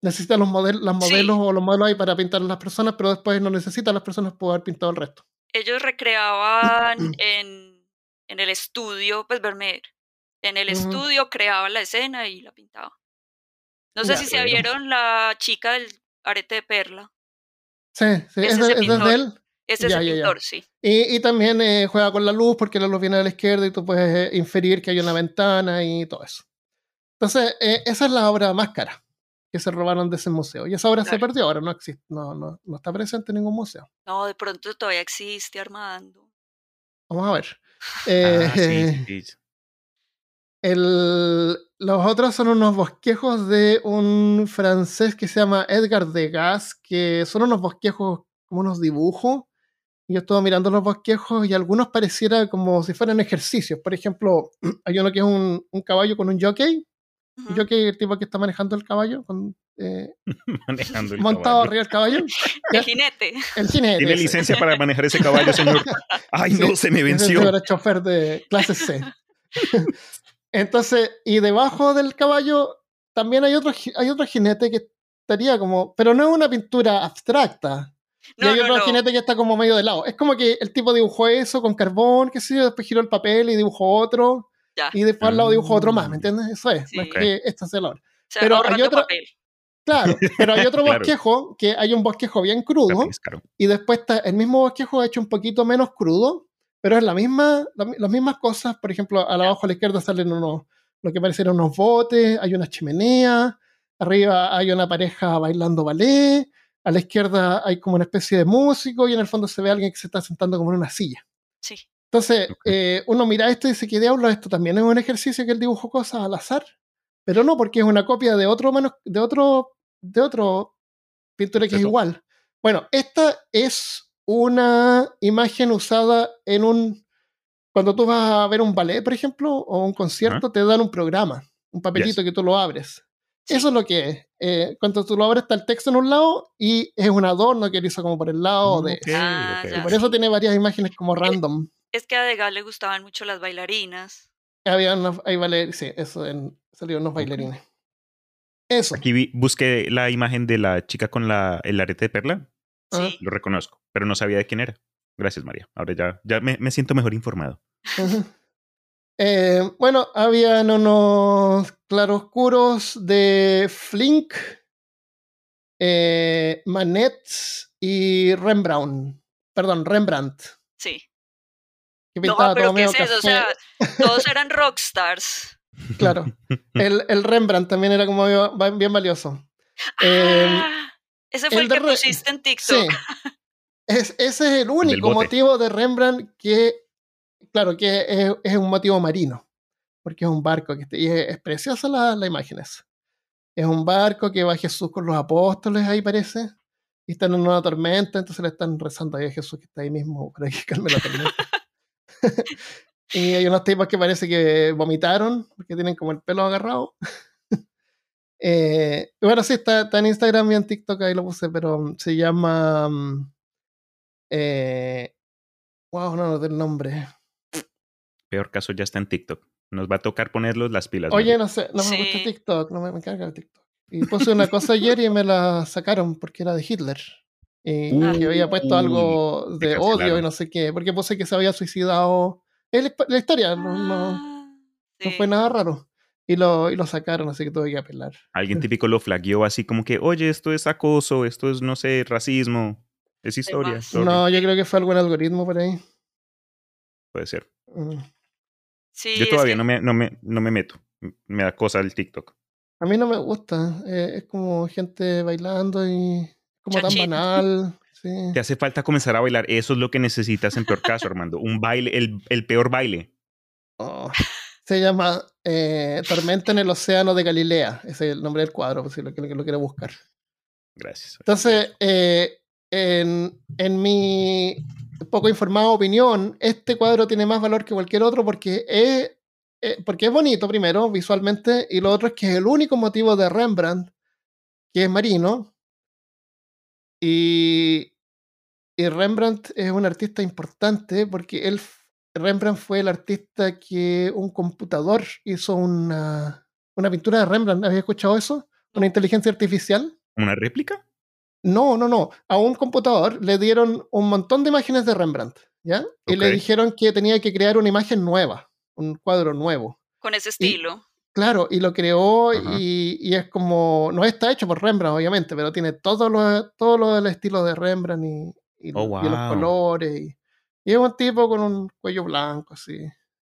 necesita los modelos,
Sí.
modelos o los modelos ahí para pintar a las personas, pero después no necesita a las personas para haber pintado el resto.
Ellos recreaban (clears throat) en, en el estudio, pues Vermeer. En el estudio creaba la escena y la pintaba. No sé
Ya,
si se
bueno.
vieron la chica del arete de perla.
Sí, sí,
Es
es, de,
ese
es desde
pintor.
él.
Ese es el
ya, ya.
pintor, sí.
Y, y también eh, juega con la luz porque la luz viene de la izquierda y tú puedes eh, inferir que hay una ventana y todo eso. Entonces, eh, esa es la obra más cara que se robaron de ese museo. Y esa obra se perdió, ahora no existe, no, no, no está presente en ningún museo.
No, de pronto todavía existe Armando.
Vamos a ver. (laughs)
Ah, sí, sí, sí.
El- los otros son unos bosquejos de un francés que se llama Edgar Degas, que son unos bosquejos como unos dibujos. Y yo estuve mirando los bosquejos y algunos pareciera como si fueran ejercicios. Por ejemplo, (clears throat) hay uno que es un, un caballo con un jockey. Un
Ujú.
jockey, el tipo que está manejando el caballo, con, eh, (laughs)
Manejando el
montado
caballo.
arriba del caballo. (laughs)
El jinete.
el jinete.
¿Tiene
ese.
licencia para (laughs) manejar ese caballo, señor? Ay, no, se me venció.
era chofer de clase C. Entonces, y debajo del caballo también hay otro, hay otro jinete que estaría como, pero no es una pintura abstracta. Y hay
no,
otro
no.
jinete que está como medio de lado. Es como que el tipo dibujó eso con carbón, qué sé yo, después giró el papel y dibujó otro,
Ya.
y después al lado dibujó otro más, ¿me
Mm.
entiendes? Eso es, no es
Sí.
que esta sea la pero hay
papel.
Claro, pero hay otro (laughs) bosquejo que hay un bosquejo bien crudo y después está el mismo bosquejo hecho un poquito menos crudo, pero es la misma, las mismas cosas. Por ejemplo, a abajo a la izquierda salen unos, lo que parecieron unos botes, hay una chimenea, arriba hay una pareja bailando ballet, a la izquierda hay como una especie de músico y en el fondo se ve a alguien que se está sentando como en una silla.
Sí.
Entonces, eh, uno mira esto y dice, ¿qué diablo? Esto también es un ejercicio que él dibujó cosas al azar. Pero no, porque es una copia de otro, de otro de otro pintura que es igual. Bueno, esta es una imagen usada en un. Cuando tú vas a ver un ballet, por ejemplo, o un concierto, te dan un programa, un papelito que tú lo abres. Eso es lo que es. Eh, cuando tú lo abres, está el texto en un lado y es un adorno que él hizo como por el lado de.
Ah,
y por eso tiene varias imágenes como random.
Es que a Degas le gustaban mucho las bailarinas.
Había unos, hay sí, eso en, salieron unos bailarines. Eso.
Aquí busqué la imagen de la chica con la, el arete de perla.
Sí.
Lo reconozco, pero no sabía de quién era. Gracias, María. Ahora ya, ya me, me siento mejor informado.
eh, bueno, habían unos claroscuros de Flink, eh, Manet y Rembrandt. Perdón, Rembrandt.
Sí.
Que pintaba
no, pero
todo
¿qué es eso? O sea, todos eran rockstars.
Claro. (laughs) El, el Rembrandt también era como bien, bien valioso. Eh,
Ah, ese fue
el
que pusiste en TikTok.
Sí. Es, ese es el único motivo de Rembrandt que, claro, que es, es un motivo marino, porque es un barco que y es, es preciosa la, la imagen esa. Es un barco que va Jesús con los apóstoles, ahí parece, y están en una tormenta, entonces le están rezando ahí a Jesús que está ahí mismo para que calme la tormenta. (laughs) y hay unos tipos que parece que vomitaron, porque tienen como el pelo agarrado. Eh, bueno, sí, está, está en Instagram y en TikTok, ahí lo puse, pero mm, se llama. mm, Eh, wow, no, no del nombre.
Peor caso ya está en TikTok. Nos va a tocar ponerlos las pilas.
Oye, no sé, no me gusta
Sí.
TikTok, no me, me carga el TikTok. Y puse una cosa ayer y me la sacaron porque era de Hitler. Y
Uh,
que había puesto algo
te
de odio y no sé qué, porque puse que se había suicidado. Es la, la historia, no, no,
Ah,
no
sí.
fue nada raro. Y lo, y lo sacaron, así que tuve que apelar.
Alguien (laughs) típico lo flagueó así como que, oye, esto es acoso, esto es, no sé, racismo. Es historia.
más.
sorry".
No, yo creo que fue algún algoritmo por ahí.
Puede ser.
Mm.
Sí,
Yo
es
todavía
que-
no, me, no, me, no me meto. Me da cosa el TikTok.
A mí no me gusta. eh, es como gente bailando y como tan banal. (laughs) Sí.
Te hace falta comenzar a bailar. Eso es lo que necesitas en peor caso, Armando. Un baile, el, el peor baile.
Oh, Se llama eh, Tormenta en el Océano de Galilea. Ese es el nombre del cuadro, por si lo, que lo quiere buscar.
Gracias.
Entonces, eh, en, en mi poco informada opinión, este cuadro tiene más valor que cualquier otro porque es, eh, porque es bonito, primero, visualmente, y lo otro es que es el único motivo de Rembrandt que es marino. Y, y Rembrandt es un artista importante porque él, Rembrandt fue el artista que un computador hizo una, una pintura de Rembrandt. ¿Habías escuchado eso? Una inteligencia artificial.
¿Una réplica?
No, no, no. A un computador le dieron un montón de imágenes de Rembrandt, ¿ya? Y le dijeron que tenía que crear una imagen nueva, un cuadro nuevo.
Con ese estilo.
Claro, y lo creó y, y es como, no está hecho por Rembrandt, obviamente, pero tiene todo lo, todo lo del estilo de Rembrandt y, y,
Oh,
lo- y los
wow.
colores. Y, es un tipo con un cuello blanco, así.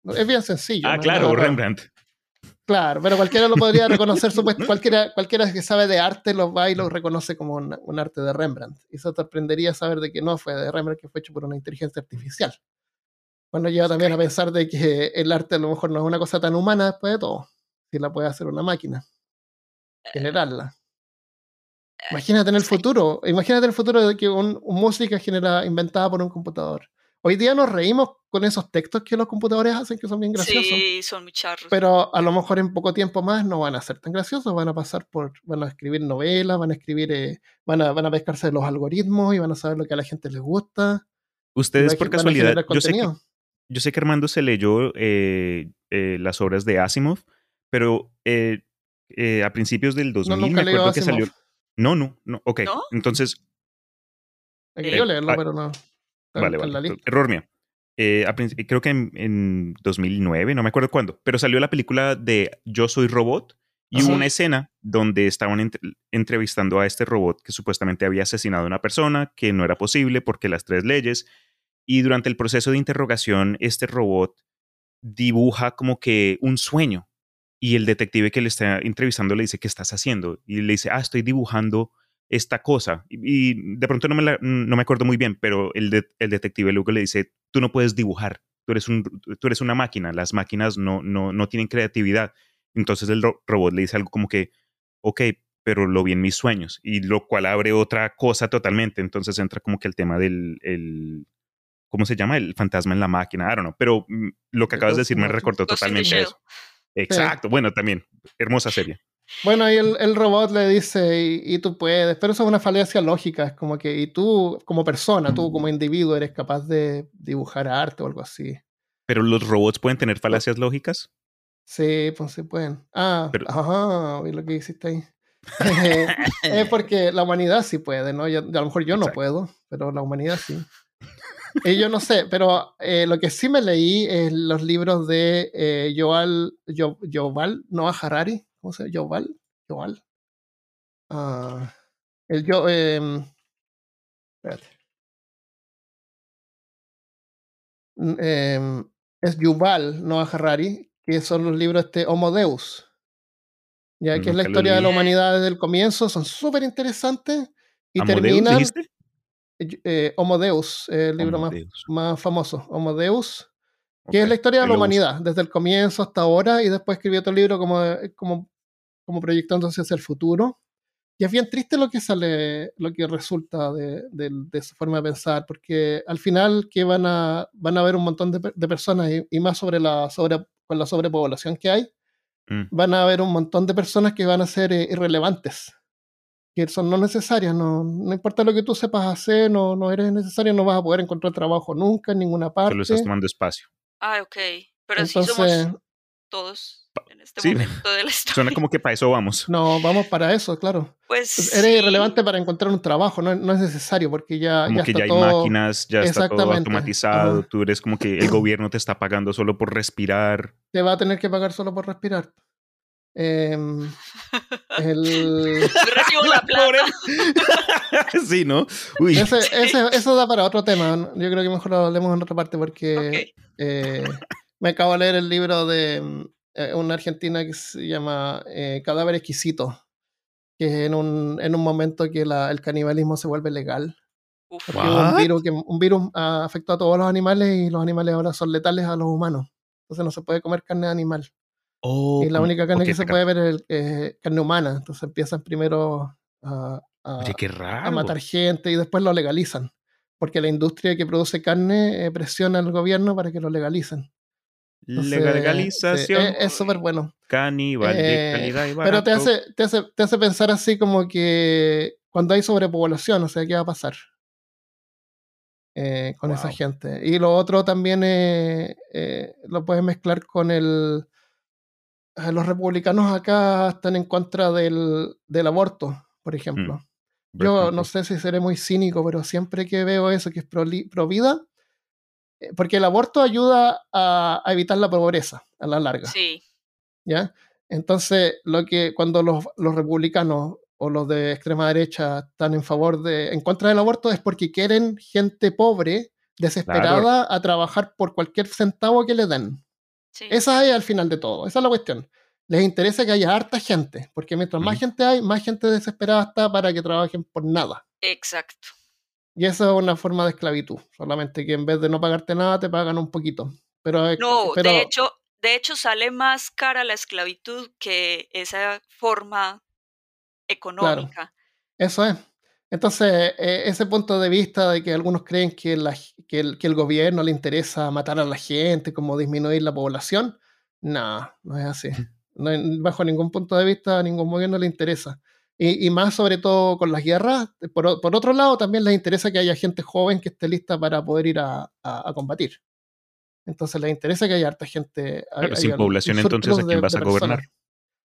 Es bien sencillo.
Ah,
no
claro. Rembrandt.
Claro, pero cualquiera lo podría reconocer, supuest- (laughs) cualquiera, cualquiera que sabe de arte lo va y lo reconoce como un, un arte de Rembrandt. Y se sorprendería saber de que no fue de Rembrandt, que fue hecho por una inteligencia artificial. Bueno, lleva también a pensar de que el arte a lo mejor no es una cosa tan humana después de todo, si la puede hacer una máquina, generarla. Imagínate en el futuro, imagínate en el futuro de que un, un música genera, inventada por un computador. Hoy día nos reímos con esos textos que los computadores hacen, que son bien graciosos.
Sí, son muy charros.
Pero a lo mejor en poco tiempo más no van a ser tan graciosos, van a pasar por, van a escribir novelas, van a escribir, eh, van, a, van a pescarse de los algoritmos y van a saber lo que a la gente les gusta.
Ustedes por casualidad, yo sé, que, yo sé que Armando se leyó eh, eh, las obras de Asimov, pero eh, eh, a principios del 2000
nunca
me acuerdo que
Asimov.
salió... No, no, no, ok.
¿No?
Entonces,
He
Eh,
querido leerlo,
ah,
pero no.
Vale, vale. Error mío. Eh, creo que en, en 2009, no me acuerdo cuándo, pero salió la película de Yo Soy Robot Y hubo una escena donde estaban entrevistando a este robot que supuestamente había asesinado a una persona, que no era posible porque las tres leyes. Y durante el proceso de interrogación, este robot dibuja como que un sueño. Y el detective que le está entrevistando le dice, ¿qué estás haciendo? Y le dice, ah, estoy dibujando esta cosa. Y, de pronto no me, no me acuerdo muy bien, pero el, el detective luego le dice, tú no puedes dibujar, tú eres, un, tú eres una máquina, las máquinas no, no, no tienen creatividad. Entonces el robot le dice algo como que, ok, pero lo vi en mis sueños, y lo cual abre otra cosa totalmente. Entonces entra como que el tema del, el, ¿cómo se llama? El fantasma en la máquina, I don't know. Pero mm, lo que acabas de decir me recortó totalmente eso. Exacto, bueno, también, hermosa serie.
Bueno, y el, robot le dice, y, tú puedes, pero eso es una falacia lógica, es como que, y tú como persona, tú como individuo eres capaz de dibujar arte o algo así.
¿Pero los robots pueden tener falacias lógicas?
Sí, pues sí pueden. Ah, ajá, vi lo que hiciste ahí. (laughs) es (laughs) porque la humanidad sí puede, ¿no? a lo mejor yo no puedo, pero la humanidad sí. (laughs) Y yo no sé, pero eh, lo que sí me leí es los libros de eh, Yoval, Yoval Noah Harari, ¿cómo se llama? Yoval, Yoval. Ah, el yo, eh, espérate. Eh, es Yuval Noah Harari, que son los libros de este Homo Deus. Ya que es la historia de la humanidad desde el comienzo, son súper interesantes y terminan. Eh, Homo Deus, el libro más, más, famoso, Homo Deus, que es la historia de la humanidad, desde el comienzo hasta ahora, y después escribió otro libro como, como, como proyectándose hacia el futuro. Y es bien triste lo que sale, lo que resulta de, de, su forma de pensar, porque al final que van a, van a haber un montón de, de personas, y, más sobre la, sobre, con la sobrepoblación que hay, mm. van a haber un montón de personas que van a ser eh, irrelevantes que son no necesarias, no, no importa lo que tú sepas hacer, no, no eres necesario, no vas a poder encontrar trabajo nunca en ninguna parte.
Solo estás tomando espacio.
Ah, ok. Pero si somos todos en este momento de la (laughs) historia.
Suena como que para eso vamos.
No, vamos para eso, claro. Pues eres irrelevante para encontrar un trabajo, no, no es necesario porque ya,
como
ya
que ya hay máquinas, ya está todo automatizado, tú eres como que el (clears throat) gobierno te está pagando solo por respirar.
Te va a tener que pagar solo por respirar. Em, (laughs) el...
la (laughs) plata.
sí, ¿no?
eso da para otro tema. Yo creo que mejor lo hablemos en otra parte porque eh, me acabo de leer el libro de eh, una argentina que se llama eh, Cadáver Exquisito, que es en un, en un momento que la, el canibalismo se vuelve legal. Porque un virus, que, un virus afectó a todos los animales y los animales ahora son letales a los humanos. Entonces no se puede comer carne animal. Oh, y la única carne que se puede ver es carne humana. Entonces empiezan primero a, a, matar gente y después lo legalizan. Porque la industria que produce carne eh, presiona al gobierno para que lo legalicen.
Legalización.
es súper bueno.
Caníbal, de
eh, calidad y Pero te hace, te, hace, te hace pensar así como que cuando hay sobrepoblación, o sea, ¿qué va a pasar? con esa gente. Y lo otro también lo puedes mezclar con el los republicanos acá están en contra del, del aborto, por ejemplo. Mm, Yo no sé si seré muy cínico, pero siempre que veo eso, que es pro, vida, eh, porque el aborto ayuda a, evitar la pobreza a la larga.
Sí.
¿Ya? Entonces, lo que cuando los, los, republicanos o los de extrema derecha están en favor de, en contra del aborto, es porque quieren gente pobre, desesperada, a trabajar por cualquier centavo que le den. Esa es al final de todo, esa es la cuestión. Les interesa que haya harta gente, porque mientras más gente hay, más gente desesperada está para que trabajen por nada.
Exacto.
Y esa es una forma de esclavitud, solamente que en vez de no pagarte nada, te pagan un poquito. Pero,
no, de hecho, de hecho sale más cara la esclavitud que esa forma económica.
eso es. Entonces, e, ese punto de vista de que algunos creen que, que, el, gobierno le interesa matar a la gente, como disminuir la población, no, no es así. bajo ningún punto de vista a ningún gobierno le interesa. Y, más sobre todo con las guerras, por, otro lado también les interesa que haya gente joven que esté lista para poder ir a, combatir. Entonces les interesa que haya harta gente.
Pero sin población entonces a quién vas a gobernar.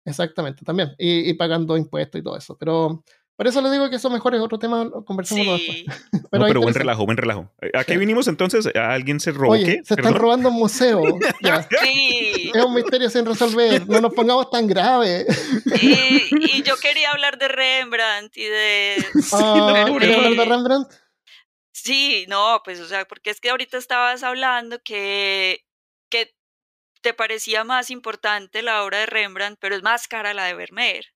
Exactamente, también. Y, y, pagando impuestos y todo eso. Pero Por eso le digo que eso mejor es otro tema, conversamos
Sí. (laughs)
después.
Pero, buen relajo, buen relajo. ¿A qué vinimos entonces? ¿A ¿Alguien se robó
Oye,
qué?
se están
Perdón.
robando un museo. (laughs) Ya.
Sí.
Es un misterio sin resolver. No nos pongamos tan grave.
Y, y yo quería hablar de Rembrandt y de... (laughs)
Ah,
pobre
¿Quieres hablar de. Rembrandt?
Sí, no, pues, o sea, porque es que ahorita estabas hablando que, que te parecía más importante la obra de Rembrandt, pero es más cara la de Vermeer.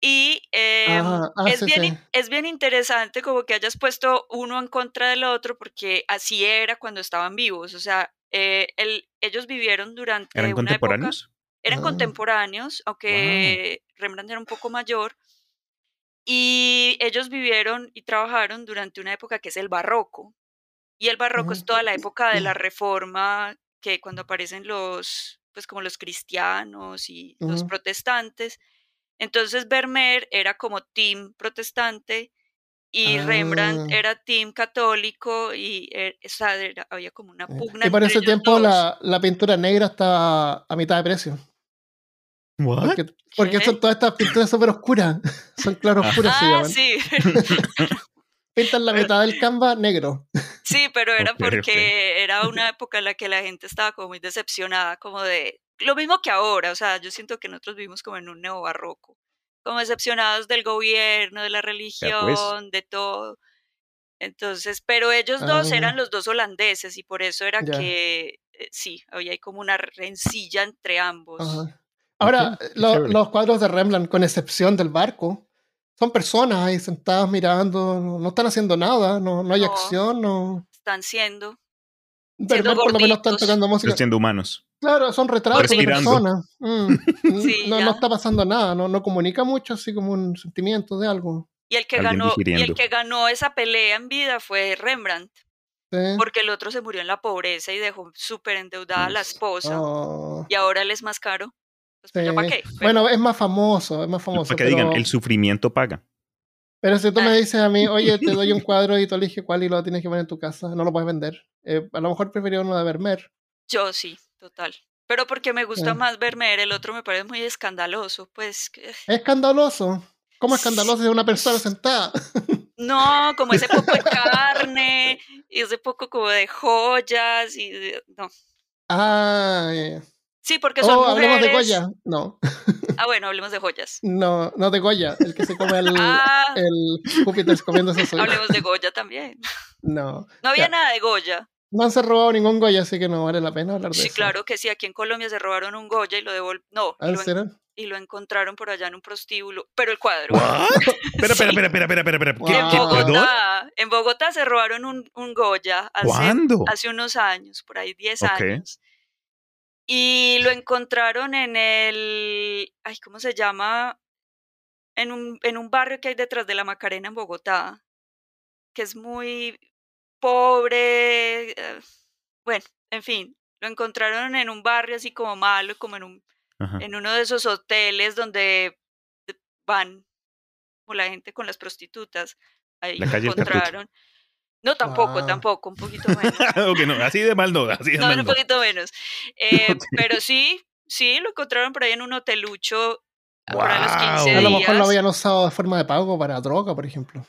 Y em,
ah,
es,
sí,
bien,
sí.
es bien interesante como que hayas puesto uno en contra del otro, porque así era cuando estaban vivos. O sea, eh, el- ellos vivieron durante
¿Eran
una época
contemporáneos?
eran
Ah.
contemporáneos, aunque Rembrandt era un poco mayor, y ellos vivieron y trabajaron durante una época que es el barroco. Y el barroco es
Ujú.
toda la época de la (laughs) reforma, que cuando aparecen los, pues como los cristianos y los protestantes. Entonces Vermeer era como team protestante y Rembrandt
Ah.
era team católico y eh, o sea, era- había como una pugna
Y por
entre
ese
ellos
tiempo la, la pintura negra está a mitad de precio.
¿What?
Porque, son todas estas pinturas súper oscuras. (laughs) Son claroscuras
Ah, sí. (laughs)
Pintan la mitad del canva negro.
Sí, pero (laughs) era porque era una época en la que la gente estaba como muy decepcionada, como de lo mismo que ahora, o sea, yo siento que nosotros vivimos como en un neobarroco, como decepcionados del gobierno, de la
pues.
religión, de todo. Entonces, pero ellos dos
Ah.
eran los dos holandeses y por eso era
Ya.
que eh, sí, había ahí como una rencilla entre ambos.
Ajá. Ahora, lo-
chévere.
los cuadros de Rembrandt, con excepción del barco, son personas ahí sentadas mirando, no, no están haciendo nada, no, no hay
No.
acción, no.
Están siendo
Vermeer por lo menos están tocando música.
Pero siendo humanos.
Claro, son retratos de personas. (laughs) Mm.
Sí,
no, está pasando nada, no, no comunica mucho, así como un sentimiento de algo.
y el que
Alguien
ganó y el
digiriendo.
que ganó esa pelea en vida fue Rembrandt.
¿sí?
porque el otro se murió en la pobreza y dejó súper endeudada a la esposa
Oh,
y ahora él es más caro. Pues, pues,
sí.
para qué. Pero-
Bueno, es más famoso, es más famoso.
Para que
pero,
digan, el sufrimiento paga.
pero si tú me
Ah.
dices a mí, oye, te doy un (laughs) cuadro y tú eliges cuál y lo tienes que poner en tu casa, no lo puedes vender. Eh, a lo mejor preferiría uno de Vermeer.
yo sí, total. Pero porque me gusta más Vermeer, el otro me parece muy escandaloso, pues
escandaloso. ¿Cómo escandaloso es una persona sentada?
no, como ese poco de (laughs) carne y ese poco como de joyas y de- no.
Ah.
Sí, porque son
Oh,
mujeres.
hablemos de Goya. No,
Ah, bueno, hablemos de joyas.
no, no de Goya, el que se come el,
Ah,
el Júpiter comiéndose su (laughs)
hablemos de Goya también.
No,
No había
Ya.
nada de Goya.
No han se robado ningún Goya, así que no vale la pena hablar de
Sí,
eso.
claro que sí, aquí en Colombia se robaron un Goya y lo devolvieron. No, y
¿Ah,
lo, en-
será?
y lo encontraron por allá en un prostíbulo. Pero el cuadro.
Espera, (laughs)
Sí.
espera, espera, espera, espera, espera. ¿Qué,
Wow.
En? Bogotá, en Bogotá se robaron un, un Goya hace,
¿Cuándo?
hace unos años, por ahí 10
Ok.
años. Y lo encontraron en el, ay, ¿cómo se llama? En un, en un barrio que hay detrás de la Macarena en Bogotá, que es muy pobre. eh, bueno, en fin, lo encontraron en un barrio así como malo, como en un
Ajá.
en uno de esos hoteles donde van como la gente con las prostitutas. Ahí
La
lo
calle
encontraron. No, tampoco, tampoco, un poquito menos. (laughs)
ok, no, así de mal no, (laughs) así de
No,
mal
un
no.
poquito menos. (laughs) Eh. Pero sí, sí, lo encontraron por ahí en un hotelucho por ahí a los
Wow.
15
A lo mejor lo
días.
habían usado de forma de pago para droga, por ejemplo.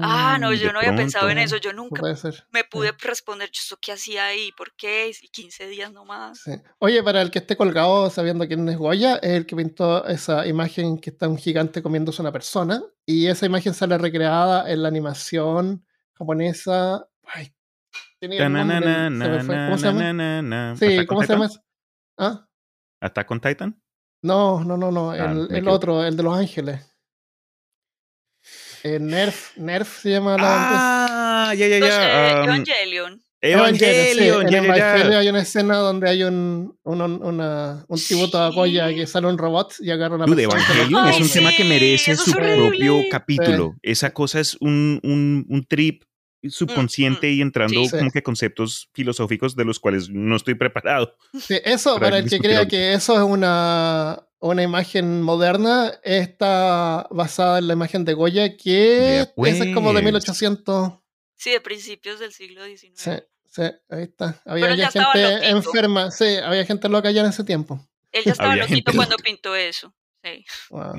Ah, no,
Uh,
yo no había pensado en eso. Yo nunca
puede ser.
me pude responder, yo, ¿eso qué hacía ahí? ¿Por qué? Y 15 días nomás.
Sí. Oye, para el que esté colgado sabiendo quién es Goya, es el que pintó esa imagen que está un gigante comiéndose una persona. Y esa imagen sale recreada en la animación japonesa. Ay, tenía el nombre, se me fue. ¿Cómo se llama? Sí,
¿Attack on
¿cómo se llama? ¿Ah?
¿Attack on Titan?
No, no, no, no.
Ah,
El, otro, el de Los Ángeles. Eh, Nerf, Nerf se llama la.
Ah, ya, ya, ya.
eh,
um,
Evangelion.
Evangelion, sí.
Evangelion,
En
ya, ya,
hay una escena donde hay un, un, una- un tributo a
Sí.
Goya que sale un robot y agarra una
Dude, Evangelion es un tema que
sí,
merece su
horrible.
propio capítulo. Esa cosa es un, un, un trip subconsciente y entrando
Sí.
como que conceptos filosóficos de los cuales no estoy preparado.
Sí, eso,
para
para el que crea que eso es una, una imagen moderna, está basada en la imagen de Goya, que es como de
pues.
1800.
Sí, de principios del siglo XIX.
Sí, sí, ahí está. Había gente
loquito.
enferma, sí, había gente loca ya en ese tiempo.
Él ya estaba
Había
loquito
gente
cuando
loca.
pintó eso. Sí.
Wow.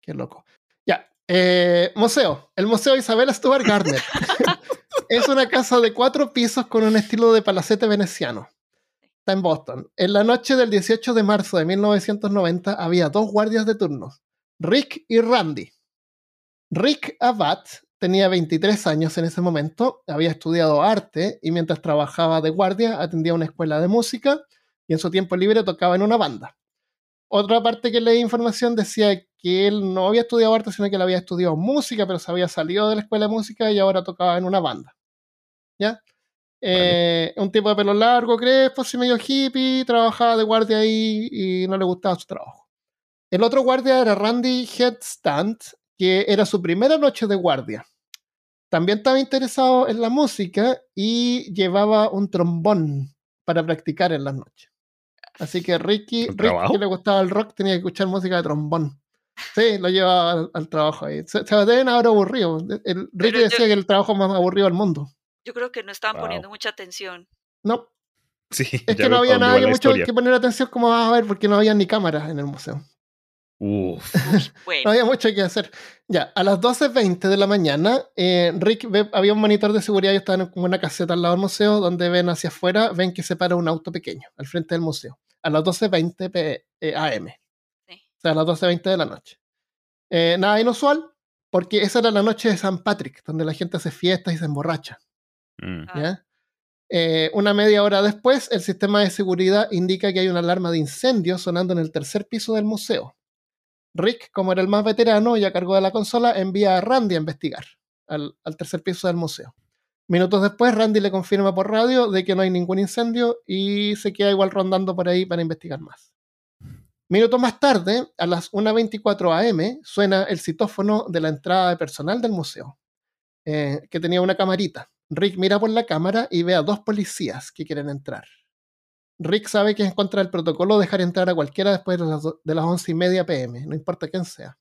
Qué loco. Ya. Eh, museo. El Museo Isabel Stuart Gardner. (laughs) es una casa de cuatro pisos con un estilo de palacete veneciano. Está en Boston. En la noche del 18 de marzo de 1990 había dos guardias de turnos, Rick y Randy. Rick Abad tenía 23 años en ese momento, había estudiado arte y mientras trabajaba de guardia atendía una escuela de música y en su tiempo libre tocaba en una banda. Otra parte que leí información decía que él no había estudiado arte, sino que él había estudiado música, pero se había salido de la escuela de música y ahora tocaba en una banda. ¿Ya? Eh, un tipo de pelo largo, crespo, así medio hippie, trabajaba de guardia ahí y no le gustaba su trabajo. El otro guardia era Randy Headstand, que era su primera noche de guardia. También estaba interesado en la música y llevaba un trombón para practicar en las noches. Así que Ricky, Ricky que le gustaba el rock, tenía que escuchar música de trombón. Sí, lo llevaba al, trabajo ahí. Se, se deben haber aburrido. El, Ricky decía que el trabajo más aburrido del mundo.
Yo creo que no estaban poniendo mucha atención.
No.
Sí,
es que no había nada que mucho que poner atención, como vas a ver, porque no había ni cámaras en el museo.
Uf. (laughs)
No había mucho que hacer. Ya, a las 12.20 de la mañana, eh, Rick había un monitor de seguridad y estaban como una caseta al lado del museo, donde ven hacia afuera, ven que se para un auto pequeño al frente del museo a las 12.20 eh, AM. O sea, a las 12.20 de la noche. Eh, nada inusual, porque esa era la noche de San Patrick, donde la gente hace fiestas y se emborracha. Mm. Ah. Eh, una media hora después, el sistema de seguridad indica que hay una alarma de incendio sonando en el tercer piso del museo. Rick, como era el más veterano y a cargo de la consola, envía a Randy a investigar al tercer piso del museo. Minutos después, Randy le confirma por radio de que no hay ningún incendio y se queda igual rondando por ahí para investigar más. Minutos más tarde, a las 1.24 am, suena el citófono de la entrada de personal del museo, eh, que tenía una camarita. Rick mira por la cámara y ve a dos policías que quieren entrar. Rick sabe que es contra del protocolo dejar entrar a cualquiera después de las, de las 11 y media pm, no importa quién sea.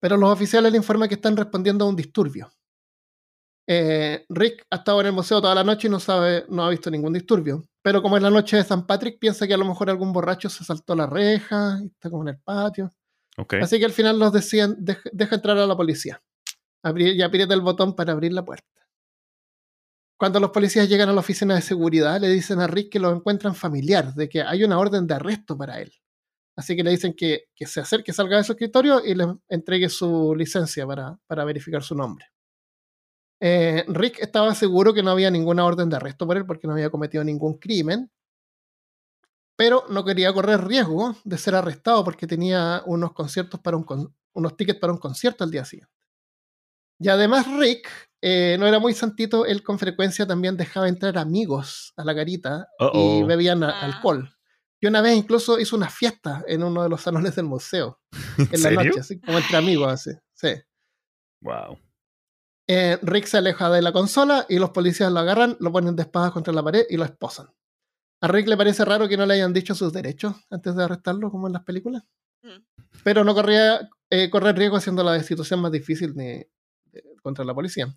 Pero los oficiales le informan que están respondiendo a un disturbio. Eh, Rick ha estado en el museo toda la noche y no sabe, no ha visto ningún disturbio. Pero como es la noche de San Patrick, piensa que a lo mejor algún borracho se saltó la reja y está como en el patio. Así que al final los decían, deja, entrar a la policía. y aprieta el botón para abrir la puerta. Cuando los policías llegan a la oficina de seguridad, le dicen a Rick que lo encuentran familiar, de que hay una orden de arresto para él. Así que le dicen que, que se acerque, salga de su escritorio y le entregue su licencia para, para verificar su nombre. Eh, Rick estaba seguro que no había ninguna orden de arresto por él porque no había cometido ningún crimen, pero no quería correr riesgo de ser arrestado porque tenía unos conciertos para un unos tickets para un concierto al día siguiente. Y además Rick eh, no era muy santito, él con frecuencia también dejaba entrar amigos a la garita y bebían ah. alcohol. Y una vez incluso hizo una fiesta en uno de los salones del museo. (laughs) En, la noche, así como entre amigos, así. Sí.
Wow.
Eh, Rick se aleja de la consola y los policías lo agarran, lo ponen de espadas contra la pared y lo esposan. A Rick le parece raro que no le hayan dicho sus derechos antes de arrestarlo, como en las películas. Mm. Pero no corría eh, correr riesgo haciendo la destitución más difícil contra la policía.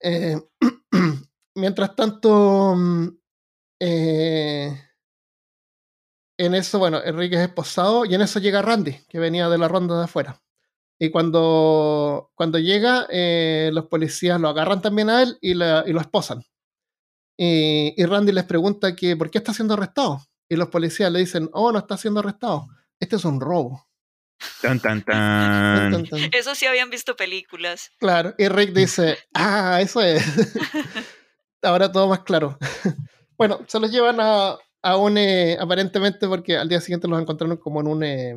Eh, (clears throat) mientras tanto, mm, en eso, bueno, Rick es esposado y en eso llega Randy, que venía de la ronda de afuera. Y cuando, cuando llega, eh, los policías lo agarran también a él y, lo esposan. Y, Randy les pregunta que por qué está siendo arrestado. Y los policías le dicen, oh, no está siendo arrestado. Este es un robo.
Tan, tan, tan.
Eso sí habían visto películas.
Claro. Y Rick dice, ah, eso es. (laughs) Ahora todo más claro. bueno, se los llevan a, a un, eh, aparentemente porque al día siguiente los encontraron como en un, eh,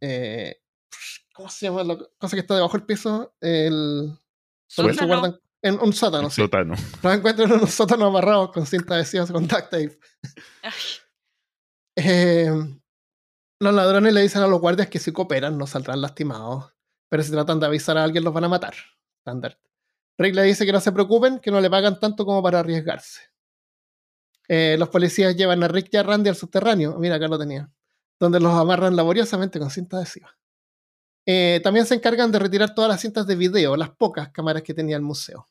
eh ¿Cómo se llama la cosa que está debajo del piso? El.
Se
guardan en un sótano.
Sí. sótano.
Los encuentran en un sótano amarrados con cinta adhesiva con duct tape. Eh, los ladrones le dicen a los guardias que si cooperan no saldrán lastimados, pero si tratan de avisar a alguien los van a matar. Standard. Rick le dice que no se preocupen, que no le pagan tanto como para arriesgarse. Eh, los policías llevan a Rick y a Randy al subterráneo, mira acá lo tenía, donde los amarran laboriosamente con cinta adhesiva. Eh, también se encargan de retirar todas las cintas de video, las pocas cámaras que tenía el museo.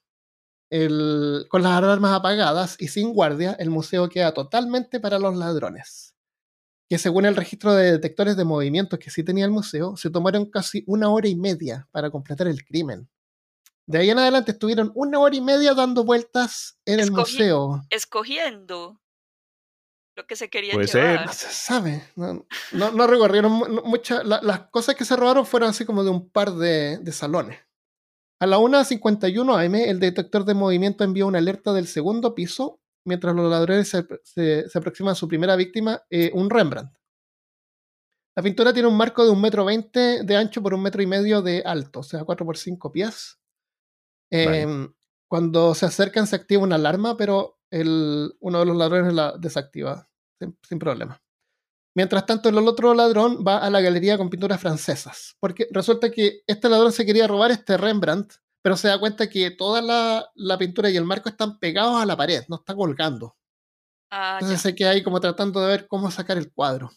con las alarmas apagadas y sin guardia, el museo queda totalmente para los ladrones, que según el registro de detectores de movimientos que sí tenía el museo, se tomaron casi una hora y media para completar el crimen. De ahí en adelante estuvieron una hora y media dando vueltas en el museo.
Escogiendo lo que se quería
Puede
llevar.
ser.
No se sabe. No, no, no recorrieron muchas. las cosas que se robaron fueron así como de un par de, de salones. A la 1.51 am, el detector de movimiento envió una alerta del segundo piso mientras los ladrones se, se, se aproximan a su primera víctima, eh, un Rembrandt. La pintura tiene un marco de un metro veinte de ancho por un metro y medio de alto, o sea, 4 por 5 pies. Eh, vale. Cuando se acercan se activa una alarma, pero el, uno de los ladrones la desactiva sin, sin, problema. Mientras tanto, el otro ladrón va a la galería con pinturas francesas, porque resulta que este ladrón se quería robar este Rembrandt, pero se da cuenta que toda la, la pintura y el marco están pegados a la pared, no está colgando.
Ah,
Entonces
ya.
se queda ahí como tratando de ver cómo sacar el cuadro.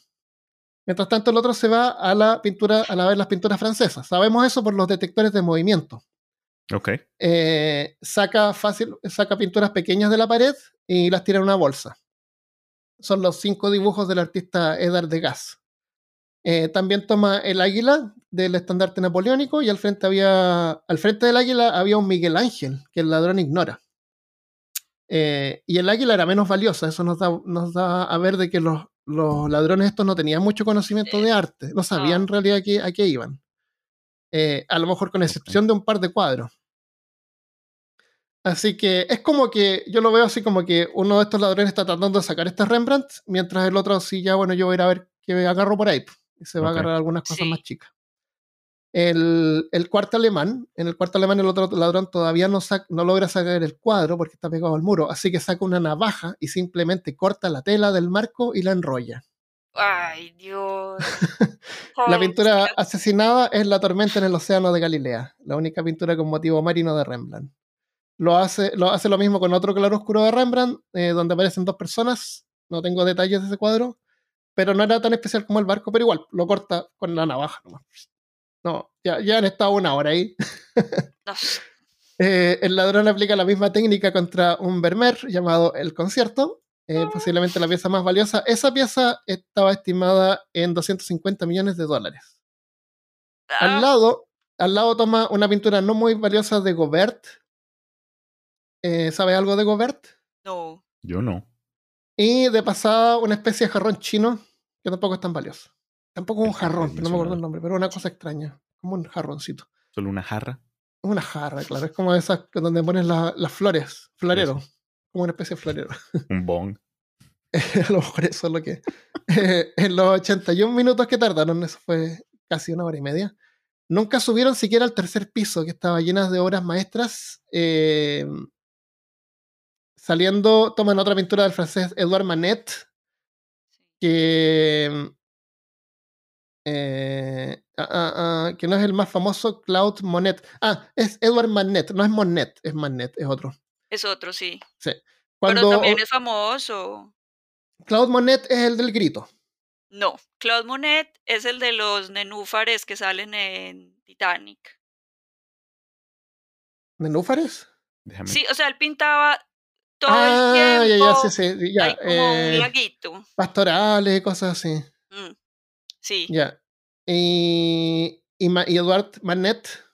Mientras tanto, el otro se va a la pintura, a la ver las pinturas francesas. Sabemos eso por los detectores de movimiento.
Ok.
Eh, saca fácil, saca pinturas pequeñas de la pared y las tira en una bolsa. Son los cinco dibujos del artista Edard de Gas. Eh, también toma el águila del estandarte napoleónico y al frente había al frente del águila había un Miguel Ángel que el ladrón ignora. Eh, y el águila era menos valiosa, eso nos da, nos da a ver de que los, los ladrones estos no tenían mucho conocimiento de arte, no sabían en realidad a qué, a qué iban. Eh, a lo mejor con excepción de un par de cuadros. Así que es como que yo lo veo así como que uno de estos ladrones está tratando de sacar este Rembrandt, mientras el otro sí ya, bueno, yo voy a ir a ver qué agarro por ahí. Y se va okay. a agarrar algunas cosas sí. más chicas. El, el, cuarto alemán, en el cuarto alemán el otro ladrón todavía no, saca, no logra sacar el cuadro porque está pegado al muro, así que saca una navaja y simplemente corta la tela del marco y la enrolla.
Ay, Dios. (laughs)
la pintura asesinada es La tormenta en el océano de Galilea, la única pintura con motivo marino de Rembrandt. Lo hace lo, hace lo mismo con otro claroscuro de Rembrandt, eh, donde aparecen dos personas. No tengo detalles de ese cuadro, pero no era tan especial como el barco, pero igual, lo corta con la navaja nomás. No, ya, ya han estado una hora ahí.
no. (laughs)
eh, el ladrón aplica la misma técnica contra un Vermeer llamado El Concierto, eh, posiblemente la pieza más valiosa. Esa pieza estaba estimada en 250 millones de dólares.
Ah.
Al lado, al lado toma una pintura no muy valiosa de Gobert. Eh, ¿Sabe algo de Gobert?
No.
Yo no.
Y de pasada una especie de jarrón chino que tampoco es tan valioso. Tampoco un jarrón, no me acuerdo el nombre, pero una cosa extraña, como un jarroncito.
¿Solo una jarra?
Una jarra, claro, es como esas donde pones la, las flores, florero, eso. Como una especie de florero. (laughs)
Un bong.
a lo mejor eso es lo que... eh, en los 81 minutos que tardaron, eso fue casi una hora y media, nunca subieron siquiera al tercer piso, que estaba llenas de obras maestras. Eh, saliendo, toman otra pintura del francés Edouard Manet, que eh, ah, ah, que no es el más famoso, Claude Monet. Ah, es Edward Manet, no es Monet, es Manet, es otro.
Es otro, sí.
Sí.
Cuando, Pero también es famoso.
Claude Monet es el del grito.
No, Claude Monet es el de los nenúfares que salen en Titanic.
¿Nenúfares?
Déjame.
Sí, o sea, él pintaba todo
ah,
el tiempo.
Ya, ya, sí, sí, ya.
Hay como
eh,
un laguito.
Pastorales y cosas así.
Mm. Sí.
Ya. Y, y, y, Edward Manet.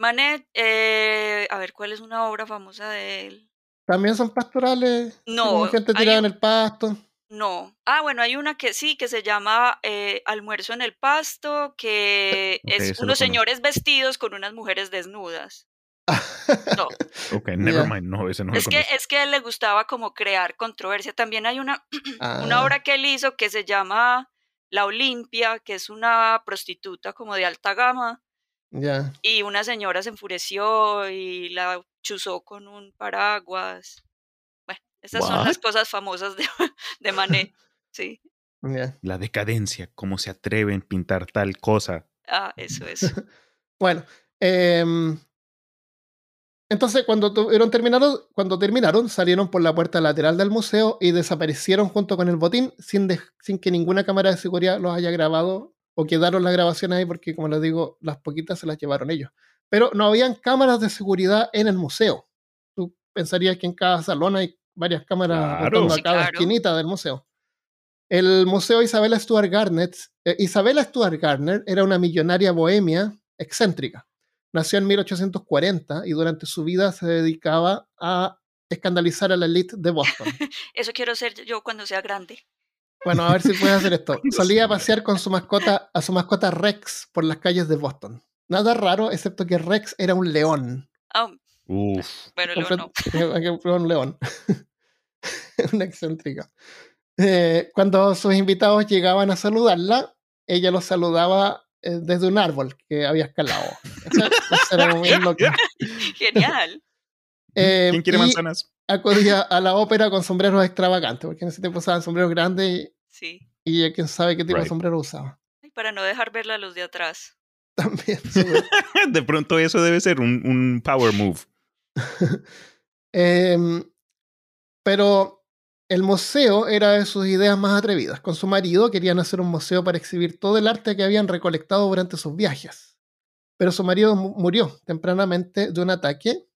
Manet, eh, a ver, ¿cuál es una obra famosa de él?
También son pastorales.
No.
gente tirada en el pasto.
No. Ah, bueno, hay una que sí, que se llama eh, Almuerzo en el Pasto, que okay, es unos señores vestidos con unas mujeres desnudas. (laughs) No.
Ok, never yeah. mind, no, ese no
es que Es que a él le gustaba como crear controversia. También hay una, (clears throat) ah. una obra que él hizo que se llama La Olimpia, que es una prostituta como de alta gama.
Yeah.
Y una señora se enfureció y la chuzó con un paraguas. Bueno, esas
What?
son las cosas famosas de, (laughs) de Manet. (laughs) Sí.
Yeah.
La decadencia, cómo se atreven a pintar tal cosa.
Ah, eso es. (laughs)
bueno, eh, entonces, cuando, tuvieron terminaron, cuando terminaron, salieron por la puerta lateral del museo y desaparecieron junto con el botín sin, de, sin que ninguna cámara de seguridad los haya grabado o quedaron las grabaciones ahí porque, como les digo, las poquitas se las llevaron ellos. Pero no habían cámaras de seguridad en el museo. Tú pensarías que en cada salón hay varias cámaras
claro.
a cada
claro.
esquinita del museo. El Museo Isabella Stuart Gardner, eh, Isabella Stuart Gardner era una millonaria bohemia excéntrica. Nació en 1840 y durante su vida se dedicaba a escandalizar a la elite de Boston. (laughs)
Eso quiero ser yo cuando sea grande.
Bueno, a ver si puedes hacer esto. (laughs) Solía pasear con su mascota, a su mascota Rex por las calles de Boston. Nada raro, excepto que Rex era un león.
Ah,
Uf.
bueno, luego no. (laughs)
Era un león. (laughs) una excéntrica. Eh, cuando sus invitados llegaban a saludarla, ella los saludaba eh, desde un árbol que había escalado. Eso- eso era muy loco.
Genial.
Eh,
¿Quién quiere
y
manzanas?
Acudía a la ópera con sombreros extravagantes, porque en ese tiempo usaban sombreros grandes
Sí.
y, y quién sabe qué tipo de sombrero usaba.
Y para no dejar verla a los de atrás. (laughs)
También. (laughs)
De pronto eso debe ser un, un power move. (laughs)
Em, pero el museo era de sus ideas más atrevidas. Con su marido querían hacer un museo para exhibir todo el arte que habían recolectado durante sus viajes. Pero su marido mu- murió tempranamente de un ataque.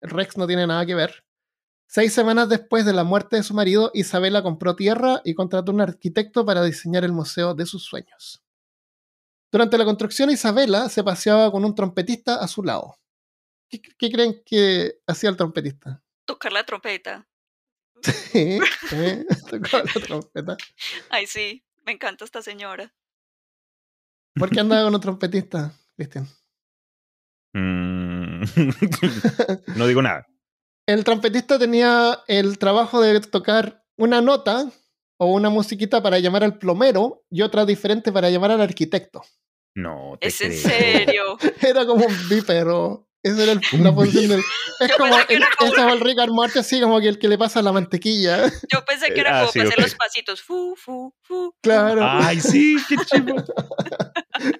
Rex no tiene nada que ver. Seis semanas después de la muerte de su marido, Isabela compró tierra y contrató un arquitecto para diseñar el museo de sus sueños. Durante la construcción, Isabela se paseaba con un trompetista a su lado. ¿Qué, qué creen que hacía el trompetista?
Tocar la trompeta. (laughs)
Sí, (laughs) tocaba la trompeta.
Ay, sí. Me encanta esta señora.
¿Por qué andaba con un trompetista, Cristian?
Mm. (laughs) no digo nada.
El trompetista tenía el trabajo de tocar una nota o una musiquita para llamar al plomero y otra diferente para llamar al arquitecto.
No te
¿Es en serio? (laughs)
Era como un bípero. Esa era el- la función del. (laughs) Es
Yo
como el,
como
es como el Rick and Morty, así como que el que le pasa la mantequilla. (laughs)
Yo pensé que era
Ah,
como
sí,
para hacer los pasitos. Fu, fu, fu.
Claro.
Ay, sí, qué chido.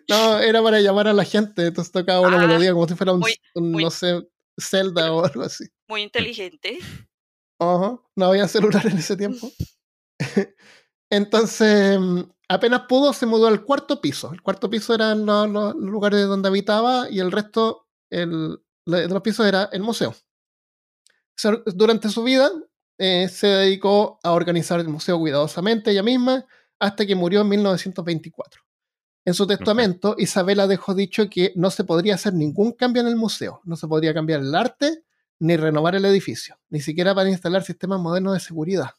No, era para llamar a la gente. Entonces tocaba una
Ah,
melodía como si fuera un,
muy-
un,
muy-
no sé, Zelda o algo así.
Muy inteligente.
Ajá, no había celular en ese tiempo. (laughs) (laughs) Entonces, mm, apenas pudo, se mudó al cuarto piso. El cuarto piso eran los, los lugares donde habitaba y el resto el, de los pisos era el museo. Durante su vida eh, se dedicó a organizar el museo cuidadosamente ella misma hasta que murió en 1924. En su testamento, Isabela dejó dicho que no se podría hacer ningún cambio en el museo, no se podría cambiar el arte ni renovar el edificio, ni siquiera para instalar sistemas modernos de seguridad.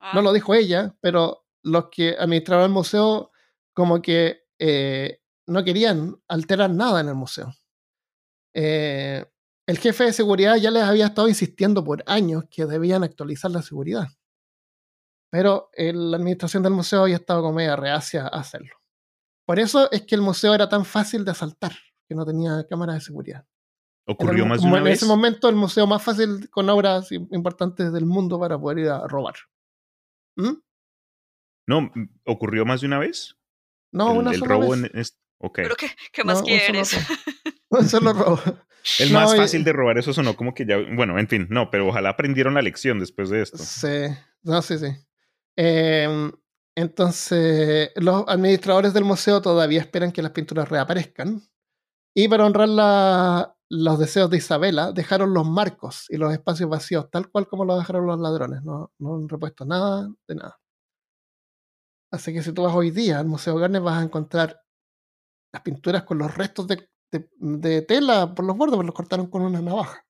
Ah,
No lo dijo ella, pero los que administraban el museo como que eh, no querían alterar nada en el museo. Eh, el jefe de seguridad ya les había estado insistiendo por años que debían actualizar la seguridad. Pero la administración del museo había estado como media reacia a hacerlo. Por eso es que el museo era tan fácil de asaltar, que no tenía cámaras de seguridad.
Ocurrió
el-
más de
como
una
en
vez.
ese momento el museo más fácil con obras im- importantes del mundo para poder ir a robar. ¿Mm?
No, ocurrió más de una vez.
No,
el,
una
el
sola
robo
vez.
en es- ok.
¿Pero qué, qué más
No,
quieres? (laughs)
Un solo robo. (laughs)
El
No,
más
y-
fácil de robar, eso sonó como que ya. Bueno, en fin, no, pero ojalá aprendieron la lección después de esto.
Sí, no, sí, sí. Em, entonces, los administradores del museo todavía esperan que las pinturas reaparezcan. Y para honrar la- los deseos de Isabela, dejaron los marcos y los espacios vacíos, tal cual como los dejaron los ladrones. No, no han repuesto nada de nada. Así que si tú vas hoy día al Museo Garner, vas a encontrar las pinturas con los restos de, de- de tela por los bordes, porque los cortaron con una navaja.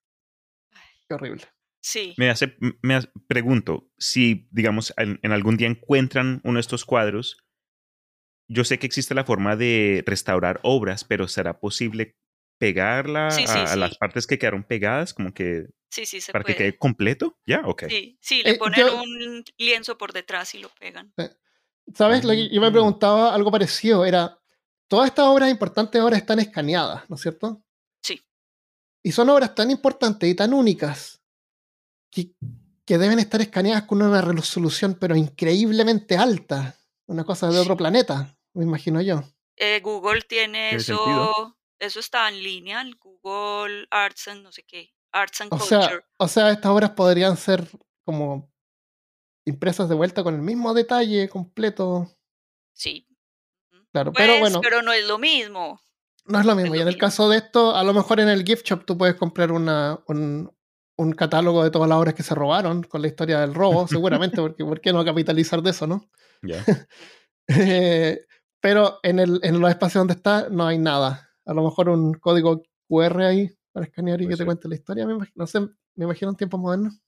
Qué horrible.
Sí.
Me hace, me hace- pregunto, si, digamos, en, en algún día encuentran uno de estos cuadros, yo sé que existe la forma de restaurar obras, pero ¿será posible pegarla
Sí, sí,
a, las partes que quedaron pegadas, como que
Sí, sí se
para que
puede.
quede completo? ¿Ya? Ok.
Sí, sí, le
Eh,
ponen
yo-
un lienzo por detrás y lo pegan.
¿Sabes? Lo que yo me
Ah.
preguntaba algo parecido. Era, todas estas obras importantes ahora están escaneadas, ¿no es cierto?
Sí.
Y son obras tan importantes y tan únicas que, que deben estar escaneadas con una resolución pero increíblemente alta. Una cosa de otro planeta, me imagino yo.
Eh, Google tiene
Tiene
eso,
sentido.
Eso está en línea, el Google Arts and no sé qué, Arts and
O
Culture.
sea, o sea, estas obras podrían ser como impresas de vuelta con el mismo detalle completo.
sí.
Claro,
Pues,
pero bueno.
pero no es lo mismo.
No es lo mismo.
es
Y en el caso de esto, a lo mejor en el gift shop tú puedes comprar una, un, un catálogo de todas las obras que se robaron con la historia del robo, (laughs) seguramente, porque ¿por qué no capitalizar de eso, no? (laughs) Eh, pero en, el, en los espacios donde está no hay nada. A lo mejor un código QR ahí para escanear y que te cuente la historia. no sé, me imagino en tiempos modernos.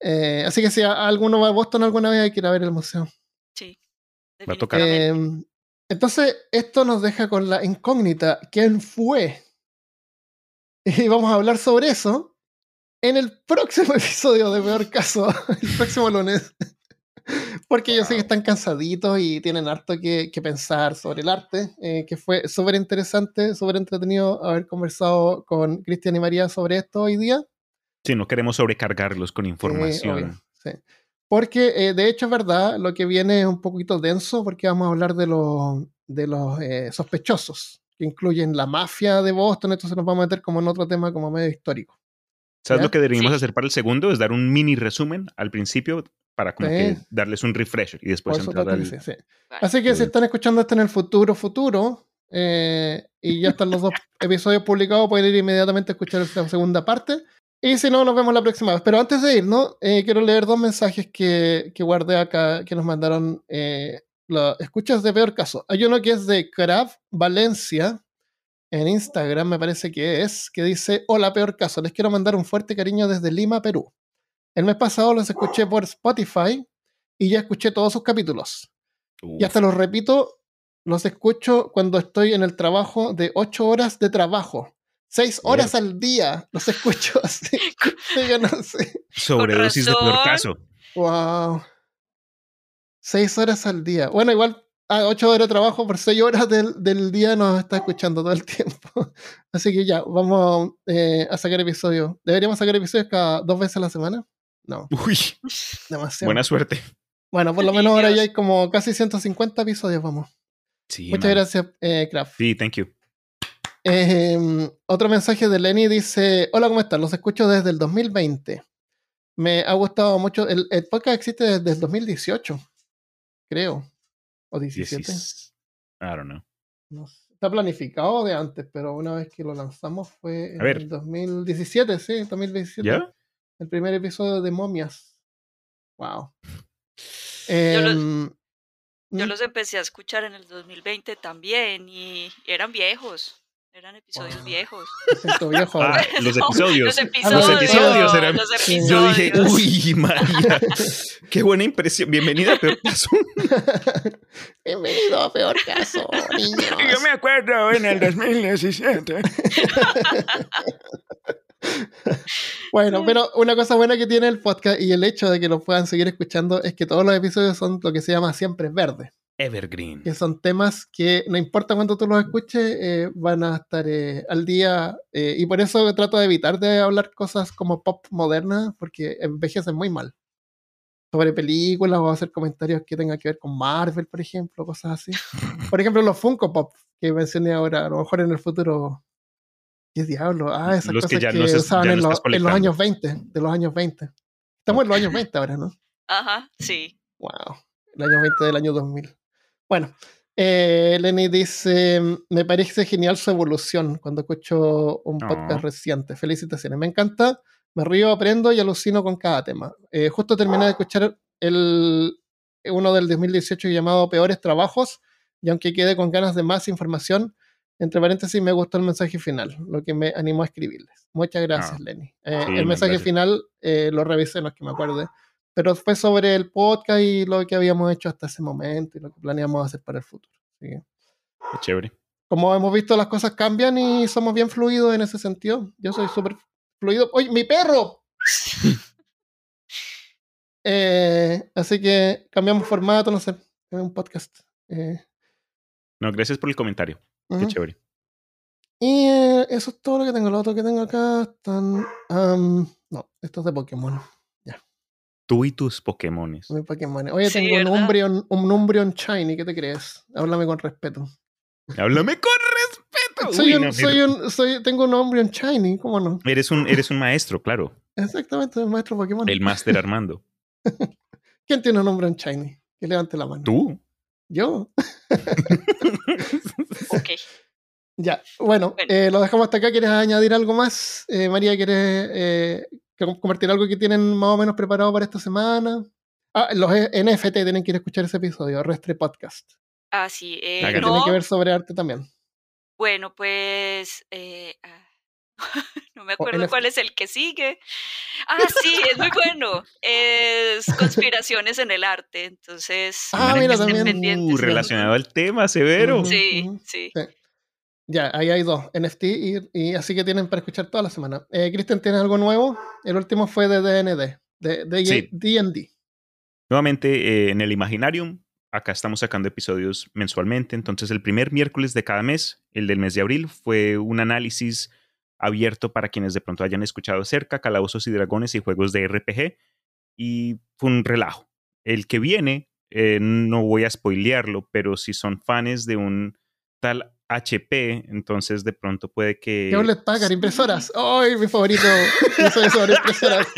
Eh, así que si alguno va a Boston alguna vez hay que ir a ver el museo.
Sí.
Va a tocar.
Entonces, esto nos deja con la incógnita. ¿Quién fue? (laughs) Y vamos a hablar sobre eso en el próximo (laughs) episodio de Peor Caso, el próximo lunes. Porque yo sé que están cansaditos y tienen harto que, pensar sobre el arte, eh, que fue súper interesante, súper entretenido haber conversado con Cristian y María sobre esto hoy día.
Sí, no queremos sobrecargarlos con información.
Sí, Porque eh, de hecho es verdad, lo que viene es un poquito denso porque vamos a hablar de, los de los eh, sospechosos, que incluyen la mafia de Boston, entonces nos vamos a meter como en otro tema como medio histórico.
¿Sabes lo que deberíamos hacer para el segundo? Es dar un mini resumen al principio para como que darles un refresher y después entrar al...
Así que si están escuchando esto en el futuro, futuro, eh, y ya están los dos (laughs) episodios publicados, pueden ir inmediatamente a escuchar esta segunda parte. Y si no, nos vemos la próxima vez. Pero antes de ir, ¿no? Eh, quiero leer dos mensajes que, que, guardé acá, que nos mandaron eh, escuchas de peor caso. Hay uno que es de Crab Valencia, en Instagram me parece que es, que dice, hola peor caso, les quiero mandar un fuerte cariño desde Lima, Perú. El mes pasado los escuché por Spotify y ya escuché todos sus capítulos. Y hasta los repito, los escucho cuando estoy en el trabajo de ocho horas de trabajo. Seis horas al día los escucho (laughs) así.
Sobredosis de peor caso.
Wow. Seis horas al día. Bueno, igual a ocho horas de trabajo por seis horas del, del, día nos está escuchando todo el tiempo. (laughs) Así que ya, vamos eh, a sacar episodios. ¿Deberíamos sacar episodios cada dos veces a la semana? No.
Uy.
Demasiado.
Buena suerte.
Bueno, por lo menos ahora ya hay como casi 150 episodios, vamos.
Sí,
Muchas gracias, eh, Kraft.
Sí, thank you.
Em, otro mensaje de Lenny dice: Hola, ¿cómo están? Los escucho desde el 2020. Me ha gustado mucho. El, el podcast existe desde el 2018, creo. ¿O 17?
I don't know.
No Está planificado de antes, pero una vez que lo lanzamos fue en el 2017, sí, 2017.
¿Ya?
El primer episodio de Momias. Wow. (laughs)
yo, los, em, yo los empecé a escuchar en el 2020 también y eran viejos. Eran episodios viejos. (laughs)
Viejo (laughs)
ah, los episodios.
los episodios. Los episodios
eran.
Los episodios.
Yo dije, uy, María, qué buena impresión. Bienvenida a Peor Caso.
Bienvenido a Peor Caso, niños.
Yo me acuerdo en el 2017. (laughs)
bueno, pero una cosa buena que tiene el podcast y el hecho de que lo puedan seguir escuchando es que todos los episodios son lo que se llama siempre verde.
Evergreen.
Que son temas que no importa cuánto tú los escuches, eh, van a estar eh, al día. Eh, y por eso trato de evitar de hablar cosas como pop moderna, porque envejecen muy mal. Sobre películas o hacer comentarios que tengan que ver con Marvel, por ejemplo, cosas así. (laughs) Por ejemplo, los Funko Pop que mencioné ahora, a lo mejor en el futuro. ¿Qué diablo? Ah, esas cosas que, usaban en, los años 20, de los años 20. Estamos en los años 20 ahora, ¿no? (laughs)
Ajá, sí.
Wow. El año 20 del año 2000. Bueno, eh, Lenny dice, me parece genial su evolución cuando escucho un podcast reciente. Felicitaciones, me encanta, me río, aprendo y alucino con cada tema. Eh, justo terminé de escuchar el, uno del 2018 llamado Peores Trabajos y aunque quede con ganas de más información, entre paréntesis me gustó el mensaje final, lo que me animó a escribirles. Muchas gracias, ah, Lenny. Eh, el mensaje final lo revisé, no es que me acuerde pero fue sobre el podcast y lo que habíamos hecho hasta ese momento y lo que planeamos hacer para el futuro. Qué
chévere.
Como hemos visto, las cosas cambian y somos bien fluidos en ese sentido. Yo soy súper fluido. ¡Oye, mi perro! (laughs) Eh, así que cambiamos formato, no sé, un podcast. Eh.
no, gracias por el comentario. Qué chévere.
Y eh, eso es todo lo que tengo. Lo otro que tengo acá están. no, esto es de Pokémon.
Tú y tus Pokémones.
Oye, tengo un Umbreon, un Umbreon Shiny, ¿qué te crees? Háblame con respeto.
Háblame con respeto.
Soy un, soy un, soy, tengo un Umbreon Shiny, ¿cómo no?
Eres un, eres un maestro, claro. (laughs)
Exactamente, el maestro Pokémon.
El Master Armando. (laughs)
¿Quién tiene un Umbreon Shiny? Que levante la mano.
¿Tú?
¿Yo? (laughs)
ok.
Ya, bueno, eh, lo dejamos hasta acá. ¿Quieres añadir algo más? Eh, María, ¿quieres eh, compartir algo que tienen más o menos preparado para esta semana? Ah, los NFT tienen que ir a escuchar ese episodio, Restre Podcast.
Ah, sí.
que tiene que ver sobre arte también.
Bueno, pues... Ah, (laughs) no me acuerdo cuál es el que sigue. Ah, sí, es muy bueno. Es conspiraciones en el arte. Entonces,
ah, mira, también.
Uh, relacionado al tema, severo.
sí, sí,
Ya, ahí hay dos, NFT y, así que tienen para escuchar toda la semana. Eh, Cristian, ¿tienes algo nuevo? El último fue de DND, de D&D.
Nuevamente eh, en el Imaginarium, acá estamos sacando episodios mensualmente, entonces el primer miércoles de cada mes, el del mes de abril, fue un análisis abierto para quienes de pronto hayan escuchado cerca, Calabozos y Dragones y juegos de RPG, y fue un relajo. El que viene, eh, no voy a spoilearlo, pero si son fans de un tal HP, entonces de pronto puede que...
¿Qué les pagan? ¿Impresoras? (laughs) ¡Ay, mi favorito! sobre impresoras. (laughs)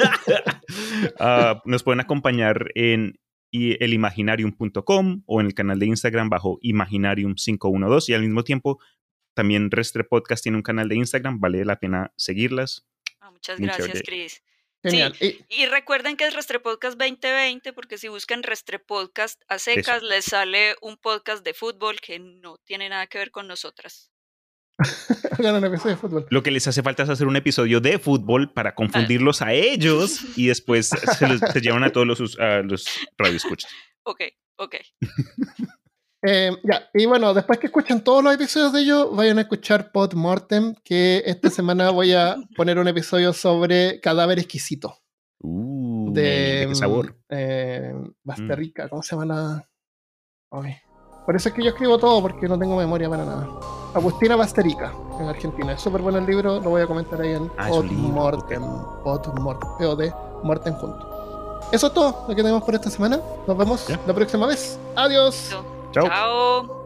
Ah, nos pueden acompañar en elimaginarium.com o en el canal de Instagram bajo Imaginarium512 y al mismo tiempo también Restre Podcast tiene un canal de Instagram, vale la pena seguirlas.
Ah, muchas gracias, Chris. Genial. y, recuerden que es Restre Podcast 2020, porque si buscan Restre Podcast a secas, les sale un podcast de fútbol que no tiene nada que ver con nosotras. (laughs)
un episodio de fútbol.
Lo que les hace falta es hacer un episodio de fútbol para confundirlos a ellos y después se, los, llevan a todos los, (laughs) a los radioescuchas.
Ok, ok. (laughs)
Eh, ya, y bueno, después que escuchen todos los episodios de ellos, vayan a escuchar Pod Mortem, que esta (laughs) semana voy a poner un episodio sobre cadáver exquisito.
Uh, de qué sabor.
Eh, Basterrica, ¿cómo se llama la...? Por eso es que yo escribo todo, porque no tengo memoria para nada. Agustina Basterica, en Argentina. Es súper bueno el libro, lo voy a comentar ahí en
ah,
Pod Mortem. Pod Mortem, POD, Mortem junto. Eso es todo lo que tenemos por esta semana. Nos vemos la próxima vez. Adiós.
Chao.